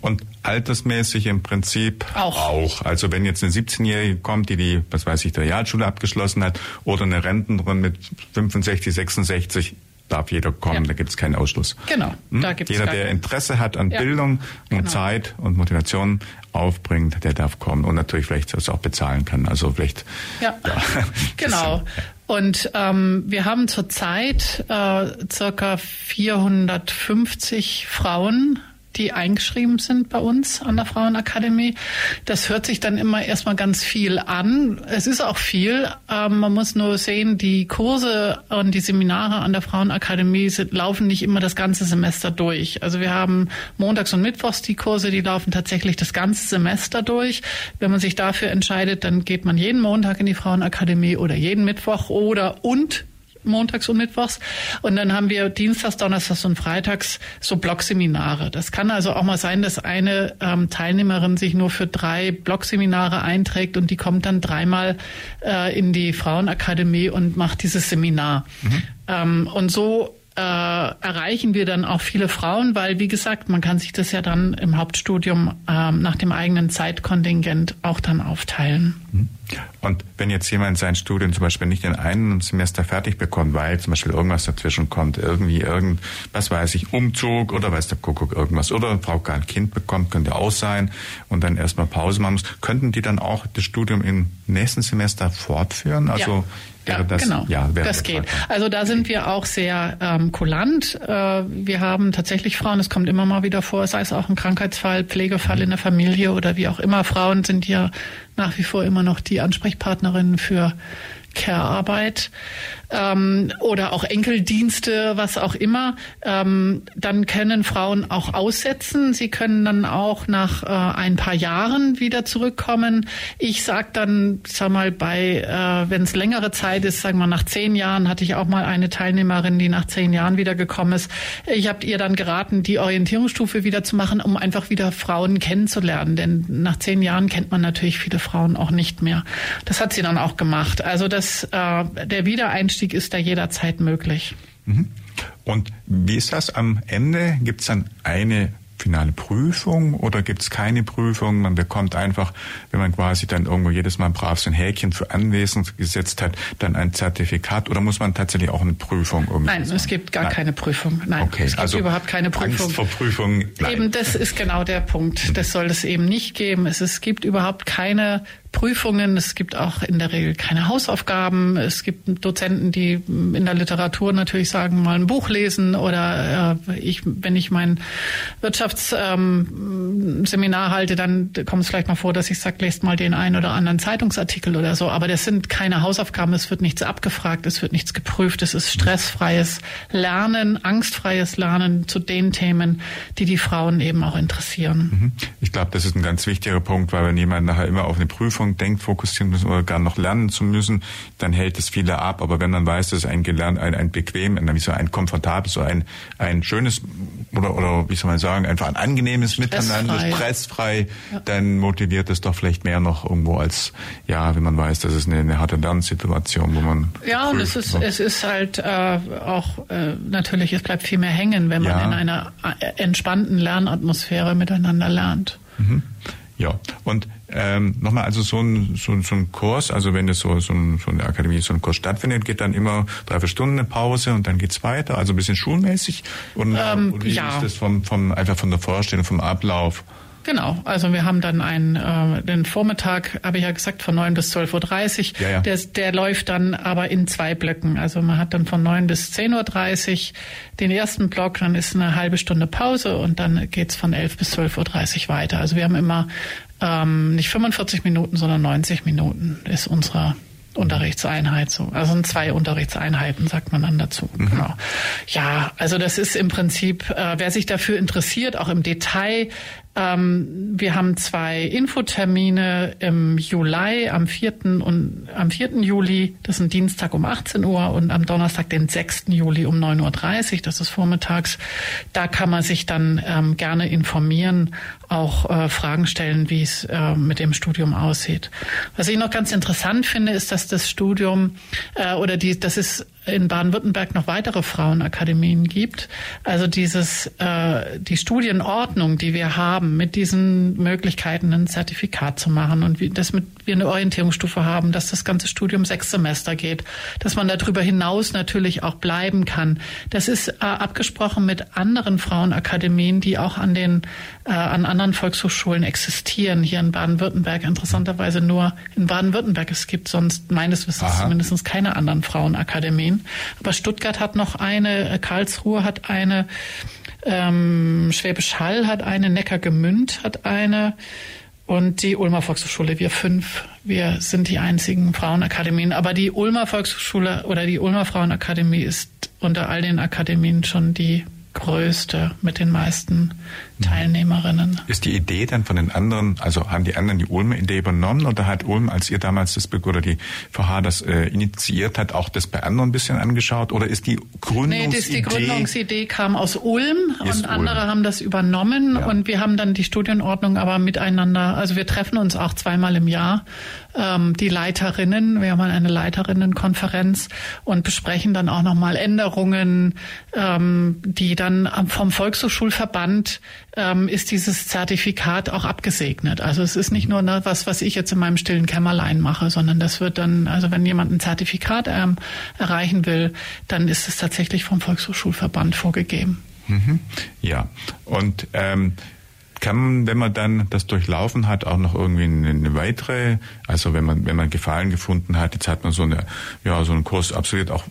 Und altersmäßig im Prinzip auch. auch. Also wenn jetzt eine 17-Jährige kommt, die die, was weiß ich, der Realschule abgeschlossen hat oder eine Rentnerin mit 65, 66, darf jeder kommen, ja. da gibt es keinen Ausschluss. Genau, hm? da gibt's Jeder, der Interesse hat an ja. Bildung und genau. Zeit und Motivation aufbringt, der darf kommen und natürlich vielleicht das auch bezahlen kann. Also vielleicht. Ja, ja. genau. Und ähm, wir haben zurzeit äh, circa 450 Frauen die eingeschrieben sind bei uns an der Frauenakademie. Das hört sich dann immer erstmal ganz viel an. Es ist auch viel. Ähm, man muss nur sehen, die Kurse und die Seminare an der Frauenakademie sind, laufen nicht immer das ganze Semester durch. Also wir haben montags und mittwochs die Kurse, die laufen tatsächlich das ganze Semester durch. Wenn man sich dafür entscheidet, dann geht man jeden Montag in die Frauenakademie oder jeden Mittwoch oder und montags und mittwochs. Und dann haben wir dienstags, donnerstags und freitags so Blockseminare. Das kann also auch mal sein, dass eine ähm, Teilnehmerin sich nur für drei Blockseminare einträgt und die kommt dann dreimal äh, in die Frauenakademie und macht dieses Seminar. Mhm. Ähm, und so äh, erreichen wir dann auch viele Frauen, weil, wie gesagt, man kann sich das ja dann im Hauptstudium äh, nach dem eigenen Zeitkontingent auch dann aufteilen. Mhm. Und wenn jetzt jemand sein Studium zum Beispiel nicht in einem Semester fertig bekommt, weil zum Beispiel irgendwas dazwischen kommt, irgendwie irgend, was weiß ich, Umzug oder weiß der Kuckuck irgendwas, oder eine Frau gar ein Kind bekommt, könnte auch sein, und dann erstmal Pause machen muss, könnten die dann auch das Studium im nächsten Semester fortführen? Also ja. Ja, das, genau. Ja, das geht. Also da sind wir auch sehr ähm, kulant. Äh, wir haben tatsächlich Frauen, es kommt immer mal wieder vor, sei es auch ein Krankheitsfall, Pflegefall mhm. in der Familie oder wie auch immer. Frauen sind ja nach wie vor immer noch die Ansprechpartnerinnen für Care-Arbeit ähm, oder auch Enkeldienste, was auch immer, ähm, dann können Frauen auch aussetzen. Sie können dann auch nach äh, ein paar Jahren wieder zurückkommen. Ich sag dann, sag mal, bei, äh, wenn es längere Zeit ist, sagen wir nach zehn Jahren, hatte ich auch mal eine Teilnehmerin, die nach zehn Jahren wiedergekommen ist. Ich habe ihr dann geraten, die Orientierungsstufe wieder zu machen, um einfach wieder Frauen kennenzulernen. Denn nach zehn Jahren kennt man natürlich viele Frauen auch nicht mehr. Das hat sie dann auch gemacht. Also das, äh, der Wiedereinstieg Einstieg ist da jederzeit möglich. Mhm. Und wie ist das am Ende? Gibt es dann eine finale Prüfung oder gibt es keine Prüfung? Man bekommt einfach, wenn man quasi dann irgendwo jedes Mal brav so ein Häkchen für anwesend gesetzt hat, dann ein Zertifikat oder muss man tatsächlich auch eine Prüfung irgendwie Nein, machen? es gibt gar Nein. keine Prüfung. Nein, okay. es gibt also überhaupt keine Prüfung. Angst vor Prüfung. Nein. Eben, das ist genau der Punkt. Das soll es eben nicht geben. Es, es gibt überhaupt keine Prüfungen. Es gibt auch in der Regel keine Hausaufgaben. Es gibt Dozenten, die in der Literatur natürlich sagen, mal ein Buch lesen oder äh, ich, wenn ich mein Wirtschaftsseminar ähm, halte, dann kommt es vielleicht mal vor, dass ich sage, lest mal den einen oder anderen Zeitungsartikel oder so. Aber das sind keine Hausaufgaben. Es wird nichts abgefragt. Es wird nichts geprüft. Es ist stressfreies Lernen, angstfreies Lernen zu den Themen, die die Frauen eben auch interessieren. Mhm. Ich glaube, das ist ein ganz wichtiger Punkt, weil wenn jemand nachher immer auf eine Prüfung Prüfung denkt, fokussieren müssen oder gar noch lernen zu müssen, dann hält es viele ab. Aber wenn man weiß, dass ein gelernt, ein, ein bequem, ein, wie so ein komfortables, so ein, ein schönes oder, oder wie soll man sagen, einfach ein angenehmes Miteinander, stressfrei, ja. dann motiviert es doch vielleicht mehr noch irgendwo als, ja, wenn man weiß, das ist eine, eine harte Lernsituation, wo man. Ja, und es ist, es ist halt äh, auch äh, natürlich, es bleibt viel mehr hängen, wenn man ja. in einer äh, entspannten Lernatmosphäre miteinander lernt. Mhm. Ja, und ähm, nochmal, also so ein, so, so ein Kurs, also wenn es so, so, ein, so eine Akademie, so ein Kurs stattfindet, geht dann immer drei, vier Stunden eine Pause und dann geht's weiter, also ein bisschen schulmäßig. Und, ähm, und wie ja. ist das vom, vom, einfach von der Vorstellung, vom Ablauf? Genau, also wir haben dann einen, äh, den Vormittag, habe ich ja gesagt, von 9 bis 12.30 Uhr. Ja, ja. Der, der läuft dann aber in zwei Blöcken. Also man hat dann von 9 bis 10.30 Uhr den ersten Block, dann ist eine halbe Stunde Pause und dann geht's von 11 bis 12.30 Uhr weiter. Also wir haben immer ähm, nicht 45 Minuten, sondern 90 Minuten ist unsere Unterrichtseinheit so. Also sind zwei Unterrichtseinheiten, sagt man dann dazu. Mhm. Genau. Ja, also das ist im Prinzip, äh, wer sich dafür interessiert, auch im Detail, ähm, wir haben zwei Infotermine im Juli, am 4. und am 4. Juli, das ist ein Dienstag um 18 Uhr und am Donnerstag, den 6. Juli um 9.30 Uhr, das ist vormittags. Da kann man sich dann ähm, gerne informieren, auch äh, Fragen stellen, wie es äh, mit dem Studium aussieht. Was ich noch ganz interessant finde, ist, dass das Studium äh, oder die, das ist in Baden-Württemberg noch weitere Frauenakademien gibt. Also dieses, äh, die Studienordnung, die wir haben, mit diesen Möglichkeiten ein Zertifikat zu machen und wie, dass mit, wir eine Orientierungsstufe haben, dass das ganze Studium sechs Semester geht, dass man darüber hinaus natürlich auch bleiben kann. Das ist äh, abgesprochen mit anderen Frauenakademien, die auch an den äh, an anderen Volkshochschulen existieren. Hier in Baden-Württemberg interessanterweise nur in Baden-Württemberg. Es gibt sonst meines Wissens Aha. zumindest keine anderen Frauenakademien. Aber Stuttgart hat noch eine, äh, Karlsruhe hat eine, ähm, Schwäbisch Hall hat eine, Neckargemünd hat eine und die Ulmer Volkshochschule. Wir fünf, wir sind die einzigen Frauenakademien. Aber die Ulmer Volkshochschule oder die Ulmer Frauenakademie ist unter all den Akademien schon die größte mit den meisten Teilnehmerinnen. Ist die Idee dann von den anderen, also haben die anderen die Ulmer Idee übernommen oder hat Ulm, als ihr damals das oder die VH das äh, initiiert hat, auch das bei anderen ein bisschen angeschaut oder ist die Gründungsidee? Nee, das, die Gründungsidee kam aus Ulm und andere haben das übernommen ja. und wir haben dann die Studienordnung aber miteinander, also wir treffen uns auch zweimal im Jahr, ähm, die Leiterinnen, wir haben eine Leiterinnenkonferenz und besprechen dann auch nochmal Änderungen, ähm, die dann vom Volkshochschulverband ähm, ist dieses Zertifikat auch abgesegnet. Also es ist nicht nur ne, was, was ich jetzt in meinem stillen Kämmerlein mache, sondern das wird dann, also wenn jemand ein Zertifikat ähm, erreichen will, dann ist es tatsächlich vom Volkshochschulverband vorgegeben. Mhm. Ja, und ähm, kann man, wenn man dann das durchlaufen hat, auch noch irgendwie eine, weitere, also wenn man, wenn man Gefallen gefunden hat, jetzt hat man so eine, ja, so einen Kurs absolviert auch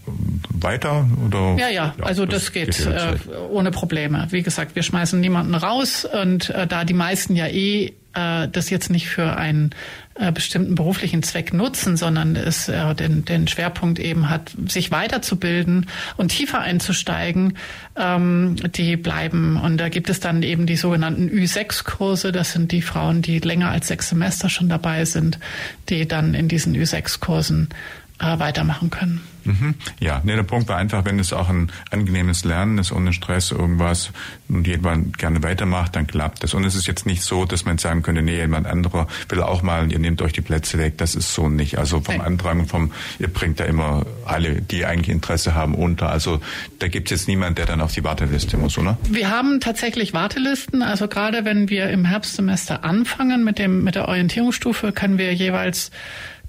weiter oder? Ja, ja, ja also das, das geht, geht äh, ohne Probleme. Wie gesagt, wir schmeißen niemanden raus und äh, da die meisten ja eh äh, das jetzt nicht für einen bestimmten beruflichen Zweck nutzen, sondern es äh, den, den Schwerpunkt eben hat, sich weiterzubilden und tiefer einzusteigen, ähm, die bleiben. Und da gibt es dann eben die sogenannten Ü6-Kurse. Das sind die Frauen, die länger als sechs Semester schon dabei sind, die dann in diesen Ü6-Kursen äh, weitermachen können. Mhm. Ja, nee, der Punkt war einfach, wenn es auch ein angenehmes Lernen ist, ohne Stress irgendwas und jemand gerne weitermacht, dann klappt das. Und es ist jetzt nicht so, dass man sagen könnte, nee, jemand anderer will auch mal, ihr nehmt euch die Plätze weg. Das ist so nicht. Also vom Nein. Andrang, vom, ihr bringt da immer alle, die eigentlich Interesse haben, unter. Also da gibt es jetzt niemand, der dann auf die Warteliste muss, oder? Wir haben tatsächlich Wartelisten. Also gerade wenn wir im Herbstsemester anfangen mit dem, mit der Orientierungsstufe, können wir jeweils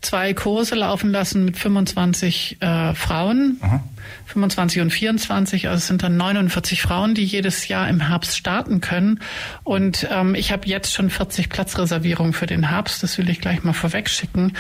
zwei Kurse laufen lassen mit 25 äh, Frauen, Aha. 25 und 24, also es sind dann 49 Frauen, die jedes Jahr im Herbst starten können. Und ähm, ich habe jetzt schon 40 Platzreservierungen für den Herbst, das will ich gleich mal vorwegschicken. Mhm.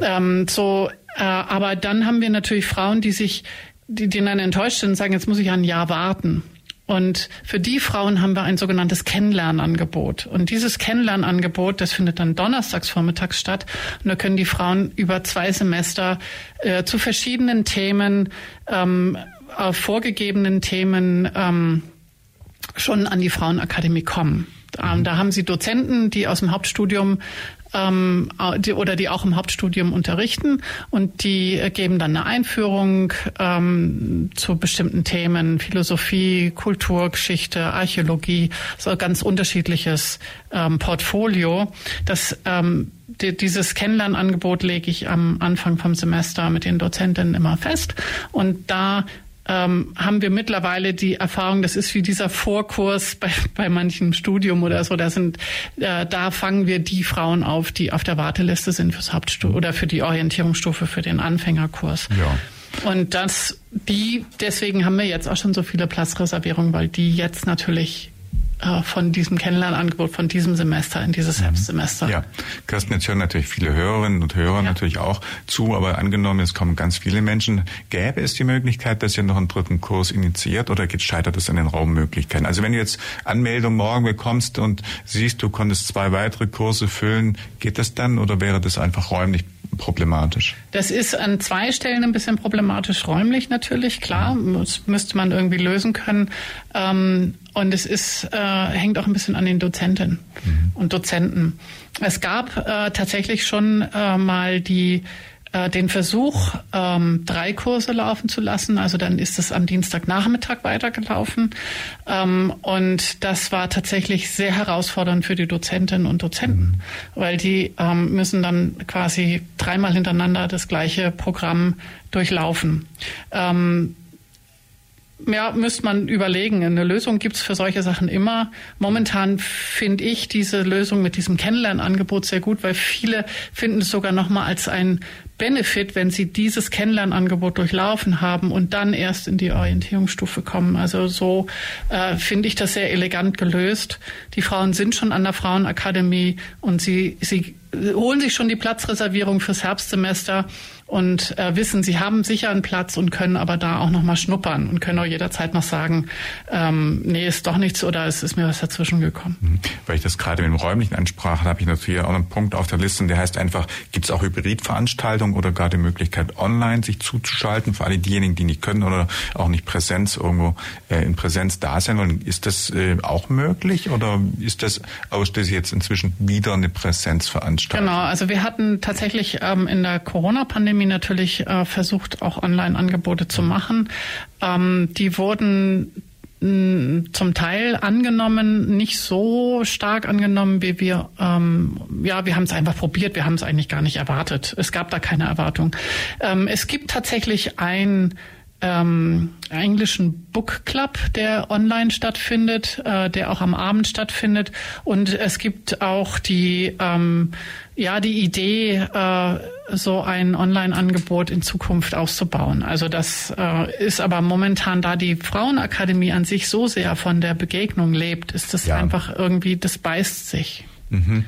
Ähm, so, äh, aber dann haben wir natürlich Frauen, die sich, die, die dann enttäuscht sind und sagen, jetzt muss ich ein Jahr warten. Und für die Frauen haben wir ein sogenanntes Kennenlernangebot. Und dieses Kennenlernangebot, das findet dann donnerstags vormittags statt. Und da können die Frauen über zwei Semester äh, zu verschiedenen Themen, ähm, auf vorgegebenen Themen ähm, schon an die Frauenakademie kommen. Ähm, da haben sie Dozenten, die aus dem Hauptstudium ähm, die, oder die auch im Hauptstudium unterrichten. Und die geben dann eine Einführung ähm, zu bestimmten Themen, Philosophie, Kultur, Geschichte, Archäologie, so ganz unterschiedliches ähm, Portfolio. Das ähm, die, dieses Kennenlernangebot lege ich am Anfang vom Semester mit den Dozentinnen immer fest. Und da ähm, haben wir mittlerweile die Erfahrung, das ist wie dieser Vorkurs bei, bei manchem Studium oder so. Da sind, äh, da fangen wir die Frauen auf, die auf der Warteliste sind fürs Hauptstufe oder für die Orientierungsstufe für den Anfängerkurs. Ja. Und das, die, deswegen haben wir jetzt auch schon so viele Platzreservierungen, weil die jetzt natürlich von diesem Kennenlernangebot von diesem Semester in dieses Herbstsemester. Ja, Kirsten, jetzt hören natürlich viele Hörerinnen und Hörer ja. natürlich auch zu, aber angenommen, es kommen ganz viele Menschen, gäbe es die Möglichkeit, dass ihr noch einen dritten Kurs initiiert oder scheitert es an den Raummöglichkeiten? Also wenn du jetzt Anmeldung morgen bekommst und siehst, du konntest zwei weitere Kurse füllen, geht das dann oder wäre das einfach räumlich problematisch? Das ist an zwei Stellen ein bisschen problematisch räumlich natürlich, klar. Das müsste man irgendwie lösen können. Ähm, und es ist, äh, hängt auch ein bisschen an den Dozentinnen mhm. und Dozenten. Es gab äh, tatsächlich schon äh, mal die äh, den Versuch, ähm, drei Kurse laufen zu lassen. Also dann ist es am Dienstagnachmittag weitergelaufen. Ähm, und das war tatsächlich sehr herausfordernd für die Dozentinnen und Dozenten, mhm. weil die ähm, müssen dann quasi dreimal hintereinander das gleiche Programm durchlaufen. Ähm, ja, müsste man überlegen. Eine Lösung gibt's für solche Sachen immer. Momentan finde ich diese Lösung mit diesem Kennenlernangebot sehr gut, weil viele finden es sogar nochmal als ein Benefit, wenn sie dieses Kennenlernangebot durchlaufen haben und dann erst in die Orientierungsstufe kommen. Also so äh, finde ich das sehr elegant gelöst. Die Frauen sind schon an der Frauenakademie und sie, sie holen sich schon die Platzreservierung fürs Herbstsemester und äh, wissen, sie haben sicher einen Platz und können aber da auch noch mal schnuppern und können auch jederzeit noch sagen, ähm, nee, ist doch nichts oder es ist mir was dazwischen gekommen. Mhm. Weil ich das gerade mit dem räumlichen ansprach, habe ich natürlich auch einen Punkt auf der Liste, und der heißt einfach, gibt es auch Hybridveranstaltungen oder gar die Möglichkeit, online sich zuzuschalten für alle diejenigen, die nicht können oder auch nicht Präsenz irgendwo äh, in Präsenz da sein wollen. Ist das äh, auch möglich oder ist das ausschließlich jetzt inzwischen wieder eine Präsenzveranstaltung? Genau, also wir hatten tatsächlich ähm, in der Corona-Pandemie Academy natürlich äh, versucht, auch Online-Angebote zu machen. Ähm, die wurden mm, zum Teil angenommen, nicht so stark angenommen, wie wir, ähm, ja, wir haben es einfach probiert, wir haben es eigentlich gar nicht erwartet. Es gab da keine Erwartung. Ähm, es gibt tatsächlich ein ähm, englischen Book Club, der online stattfindet, äh, der auch am Abend stattfindet. Und es gibt auch die, ähm, ja, die Idee, äh, so ein Online-Angebot in Zukunft auszubauen. Also das äh, ist aber momentan, da die Frauenakademie an sich so sehr von der Begegnung lebt, ist das ja. einfach irgendwie, das beißt sich. Mhm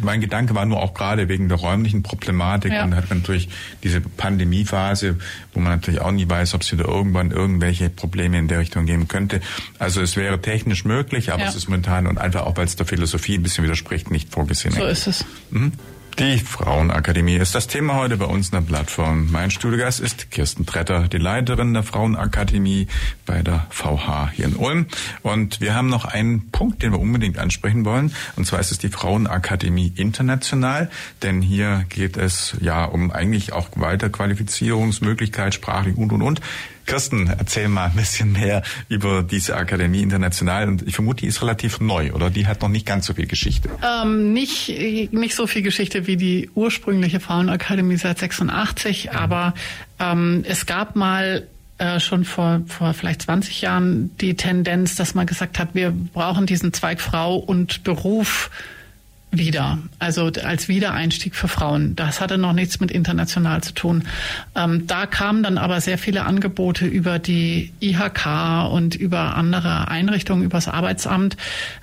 mein Gedanke war nur auch gerade wegen der räumlichen Problematik ja. und hat man natürlich diese Pandemiephase, wo man natürlich auch nie weiß, ob es wieder irgendwann irgendwelche Probleme in der Richtung geben könnte. Also es wäre technisch möglich, aber ja. es ist momentan und einfach auch, weil es der Philosophie ein bisschen widerspricht, nicht vorgesehen. So ist es. Mhm. Die Frauenakademie ist das Thema heute bei uns in der Plattform. Mein Studiogast ist Kirsten Tretter, die Leiterin der Frauenakademie bei der VH hier in Ulm. Und wir haben noch einen Punkt, den wir unbedingt ansprechen wollen. Und zwar ist es die Frauenakademie international. Denn hier geht es ja um eigentlich auch Weiterqualifizierungsmöglichkeit, sprachlich und, und, und. Kirsten, erzähl mal ein bisschen mehr über diese Akademie international. Und ich vermute, die ist relativ neu, oder? Die hat noch nicht ganz so viel Geschichte. Ähm, nicht, nicht so viel Geschichte wie die ursprüngliche Frauenakademie seit 86, mhm. aber ähm, es gab mal äh, schon vor, vor vielleicht 20 Jahren die Tendenz, dass man gesagt hat, wir brauchen diesen Zweig Frau und Beruf wieder, also als Wiedereinstieg für Frauen. Das hatte noch nichts mit international zu tun. Ähm, da kamen dann aber sehr viele Angebote über die IHK und über andere Einrichtungen, übers Arbeitsamt,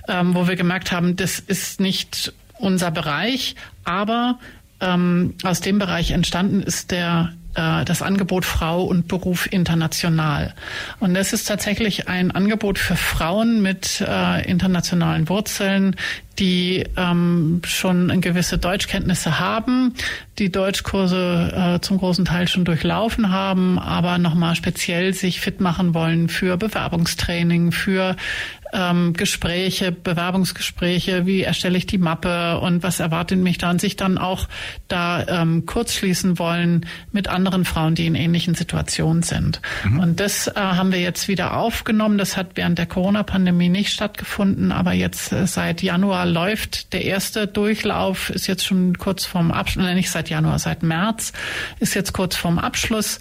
ähm, wo wir gemerkt haben, das ist nicht unser Bereich, aber ähm, aus dem Bereich entstanden ist der das Angebot Frau und Beruf international. Und das ist tatsächlich ein Angebot für Frauen mit äh, internationalen Wurzeln, die ähm, schon gewisse Deutschkenntnisse haben, die Deutschkurse äh, zum großen Teil schon durchlaufen haben, aber nochmal speziell sich fit machen wollen für Bewerbungstraining, für ähm, Gespräche, Bewerbungsgespräche, wie erstelle ich die Mappe und was erwartet mich da und sich dann auch da ähm, kurzschließen wollen mit anderen Frauen, die in ähnlichen Situationen sind. Mhm. Und das äh, haben wir jetzt wieder aufgenommen. Das hat während der Corona-Pandemie nicht stattgefunden, aber jetzt äh, seit Januar läuft der erste Durchlauf, ist jetzt schon kurz vorm Abschluss, nein, nicht seit Januar, seit März, ist jetzt kurz vorm Abschluss.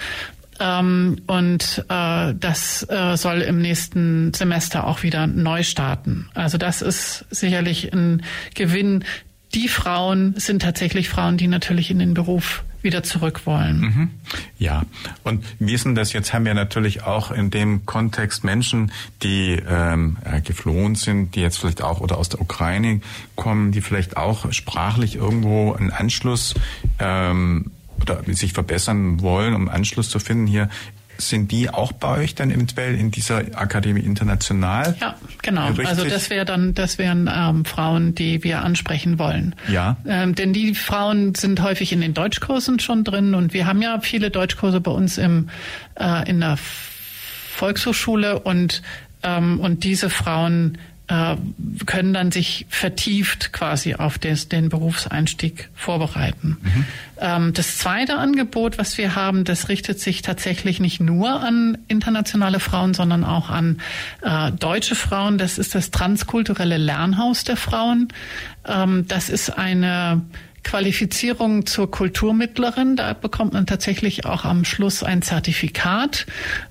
Ähm, und äh, das äh, soll im nächsten Semester auch wieder neu starten. Also das ist sicherlich ein Gewinn. Die Frauen sind tatsächlich Frauen, die natürlich in den Beruf wieder zurück wollen. Mhm. Ja, und wie ist denn das jetzt? Haben wir natürlich auch in dem Kontext Menschen, die ähm, geflohen sind, die jetzt vielleicht auch oder aus der Ukraine kommen, die vielleicht auch sprachlich irgendwo einen Anschluss ähm, oder sich verbessern wollen, um Anschluss zu finden hier sind die auch bei euch dann eventuell in dieser Akademie international? Ja, genau. Richtig? Also das wäre dann, das wären ähm, Frauen, die wir ansprechen wollen. Ja. Ähm, denn die Frauen sind häufig in den Deutschkursen schon drin und wir haben ja viele Deutschkurse bei uns im äh, in der Volkshochschule und ähm, und diese Frauen äh, können dann sich vertieft quasi auf des, den Berufseinstieg vorbereiten. Mhm. Ähm, das zweite Angebot, was wir haben, das richtet sich tatsächlich nicht nur an internationale Frauen, sondern auch an äh, deutsche Frauen. Das ist das transkulturelle Lernhaus der Frauen. Ähm, das ist eine Qualifizierung zur Kulturmittlerin. Da bekommt man tatsächlich auch am Schluss ein Zertifikat,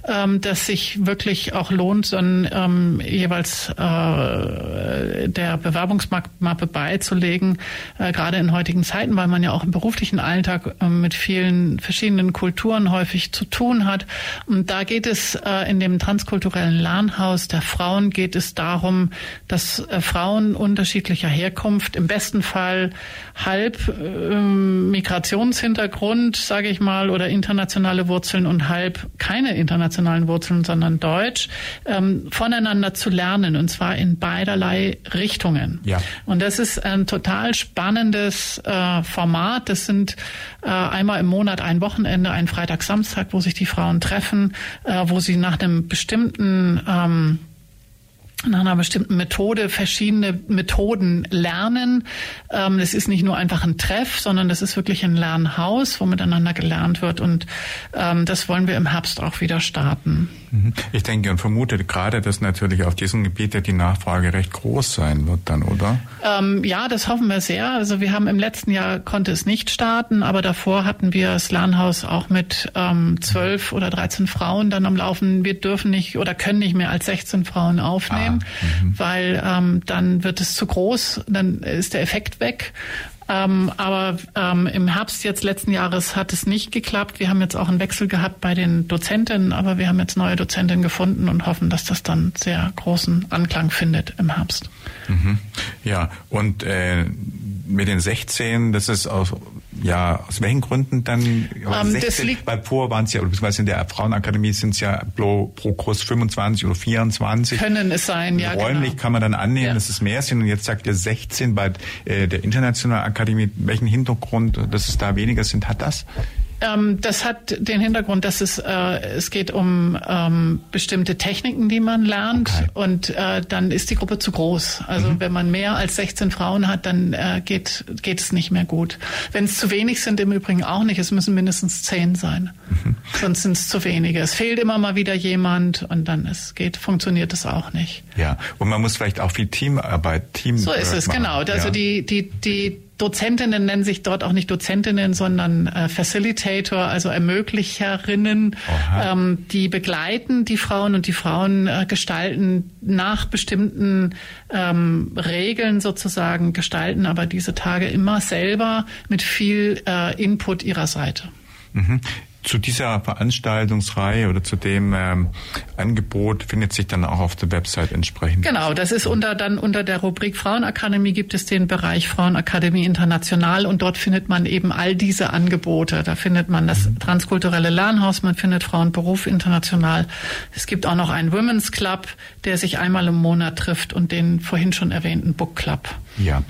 ähm, das sich wirklich auch lohnt, dann ähm, jeweils äh, der Bewerbungsmappe beizulegen, äh, gerade in heutigen Zeiten, weil man ja auch im beruflichen Alltag äh, mit vielen verschiedenen Kulturen häufig zu tun hat. Und da geht es äh, in dem transkulturellen Lernhaus der Frauen geht es darum, dass äh, Frauen unterschiedlicher Herkunft im besten Fall halb ähm, Migrationshintergrund, sage ich mal, oder internationale Wurzeln und halb keine internationalen Wurzeln, sondern Deutsch, ähm, voneinander zu lernen und zwar in beiderlei Richtungen. Ja. Und das ist ein total spannendes äh, Format. Das sind äh, einmal im Monat ein Wochenende, ein Freitag, Samstag, wo sich die Frauen treffen, äh, wo sie nach einem bestimmten ähm, nach einer bestimmten Methode verschiedene Methoden lernen. Ähm, es ist nicht nur einfach ein Treff, sondern das ist wirklich ein Lernhaus, wo miteinander gelernt wird. Und ähm, das wollen wir im Herbst auch wieder starten. Mhm. Ich denke und vermute gerade, dass natürlich auf diesem Gebiet die Nachfrage recht groß sein wird dann, oder? Ähm, ja, das hoffen wir sehr. Also wir haben im letzten Jahr konnte es nicht starten, aber davor hatten wir das Lernhaus auch mit ähm, zwölf oder dreizehn Frauen dann am Laufen. Wir dürfen nicht oder können nicht mehr als 16 Frauen aufnehmen. Ah mhm. weil ähm, dann wird es zu groß, dann ist der Effekt weg. Ähm, aber ähm, im Herbst jetzt letzten Jahres hat es nicht geklappt. Wir haben jetzt auch einen Wechsel gehabt bei den Dozentinnen, aber wir haben jetzt neue Dozentinnen gefunden und hoffen, dass das dann sehr großen Anklang findet im Herbst. Mhm. Ja, und äh, mit den 16, das ist auch ja, aus welchen Gründen dann? Um, 16, das liegt weil vor waren es ja, oder beziehungsweise in der Frauenakademie sind es ja pro, pro Kurs 25 oder 24. Können es sein, ja. Räumlich genau. kann man dann annehmen, ja. dass es mehr sind. Und jetzt sagt ihr 16 bei äh, der Internationalen Akademie. Welchen Hintergrund, dass es da weniger sind, hat das? Ähm, das hat den Hintergrund, dass es, äh, es geht um ähm, bestimmte Techniken, die man lernt okay. und äh, dann ist die Gruppe zu groß. Also mhm. wenn man mehr als 16 Frauen hat, dann äh, geht, geht es nicht mehr gut. Wenn es zu wenig sind, im Übrigen auch nicht. Es müssen mindestens 10 sein. Mhm. Sonst sind es zu wenige. Es fehlt immer mal wieder jemand und dann es geht, funktioniert es auch nicht. Ja, und man muss vielleicht auch viel Teamarbeit, Team. So ist es, machen. genau. Also ja. die, die, die Dozentinnen nennen sich dort auch nicht Dozentinnen, sondern äh, Facilitator, also Ermöglicherinnen, ähm, die begleiten die Frauen und die Frauen äh, gestalten nach bestimmten ähm, Regeln sozusagen, gestalten aber diese Tage immer selber mit viel äh, Input ihrer Seite. Zu dieser Veranstaltungsreihe oder zu dem ähm, Angebot findet sich dann auch auf der Website entsprechend. Genau, das ist unter dann unter der Rubrik Frauenakademie gibt es den Bereich Frauenakademie International und dort findet man eben all diese Angebote. Da findet man das mhm. transkulturelle Lernhaus, man findet Frauenberuf international. Es gibt auch noch einen Women's Club, der sich einmal im Monat trifft und den vorhin schon erwähnten Book Club. Ja.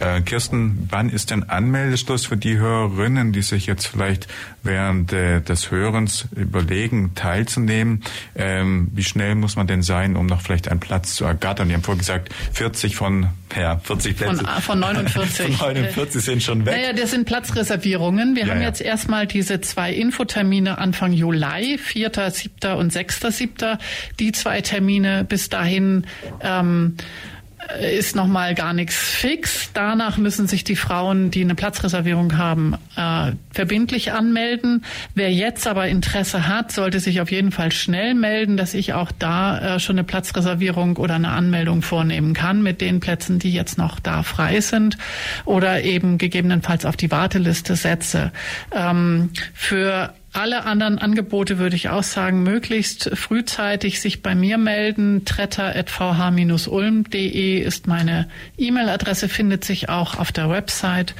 Äh, Kirsten, wann ist denn Anmeldeschluss für die Hörerinnen, die sich jetzt vielleicht während äh, des Hörens überlegen, teilzunehmen? Ähm, wie schnell muss man denn sein, um noch vielleicht einen Platz zu ergattern? Die haben vorhin gesagt, 40 von, ja, 40 Plätze. Von, von 49. von 49 sind schon weg. Naja, das sind Platzreservierungen. Wir ja, haben ja. jetzt erstmal diese zwei Infotermine Anfang Juli, 4., 7. und 6. 7. Die zwei Termine bis dahin ähm, ist noch mal gar nichts fix. Danach müssen sich die Frauen, die eine Platzreservierung haben, äh, verbindlich anmelden. Wer jetzt aber Interesse hat, sollte sich auf jeden Fall schnell melden, dass ich auch da äh, schon eine Platzreservierung oder eine Anmeldung vornehmen kann mit den Plätzen, die jetzt noch da frei sind oder eben gegebenenfalls auf die Warteliste setze. Ähm, für alle anderen Angebote würde ich auch sagen, möglichst frühzeitig sich bei mir melden. tretter.vh-ulm.de ist meine E-Mail-Adresse, findet sich auch auf der Website.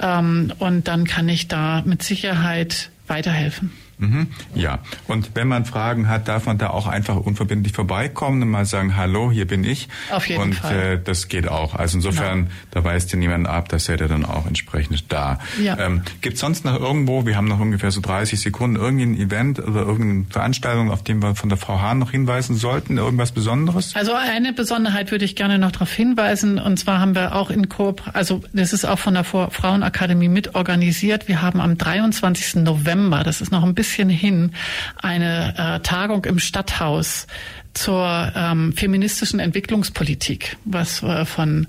Ähm, und dann kann ich da mit Sicherheit weiterhelfen. Mhm. Ja, und wenn man Fragen hat, darf man da auch einfach unverbindlich vorbeikommen und mal sagen, hallo, hier bin ich. Auf jeden und, Fall. Und äh, das geht auch. Also insofern, genau. da weist ja niemand ab, da seid ihr dann auch entsprechend da. Ja. Ähm, Gibt sonst noch irgendwo, wir haben noch ungefähr so 30 Sekunden, irgendein Event oder irgendeine Veranstaltung, auf dem wir von der Frau Hahn noch hinweisen sollten? Irgendwas Besonderes? Also eine Besonderheit würde ich gerne noch darauf hinweisen. Und zwar haben wir auch in Koop, also das ist auch von der Frauenakademie mit organisiert. Wir haben am 23. November, das ist noch ein bisschen bisschen hin eine äh, Tagung im Stadthaus zur ähm, feministischen Entwicklungspolitik, was äh, von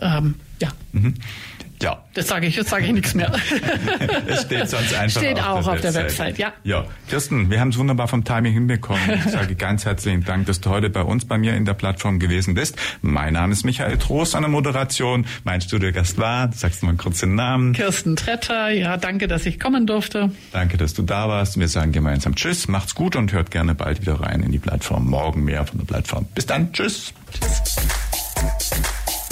ähm, ja. Mhm. Ja. Das sage ich, jetzt sage ich nichts mehr. es steht sonst einfach steht auf auch der auf der Website, ja. Ja, Kirsten, wir haben es wunderbar vom Timing hinbekommen. Ich sage ganz herzlichen Dank, dass du heute bei uns, bei mir in der Plattform gewesen bist. Mein Name ist Michael Trost an der Moderation. Mein Studiogast war, sagst du mal kurz den Namen. Kirsten Tretter, ja, danke, dass ich kommen durfte. Danke, dass du da warst. Wir sagen gemeinsam Tschüss, macht's gut und hört gerne bald wieder rein in die Plattform. Morgen mehr von der Plattform. Bis dann, Tschüss. Tschüss.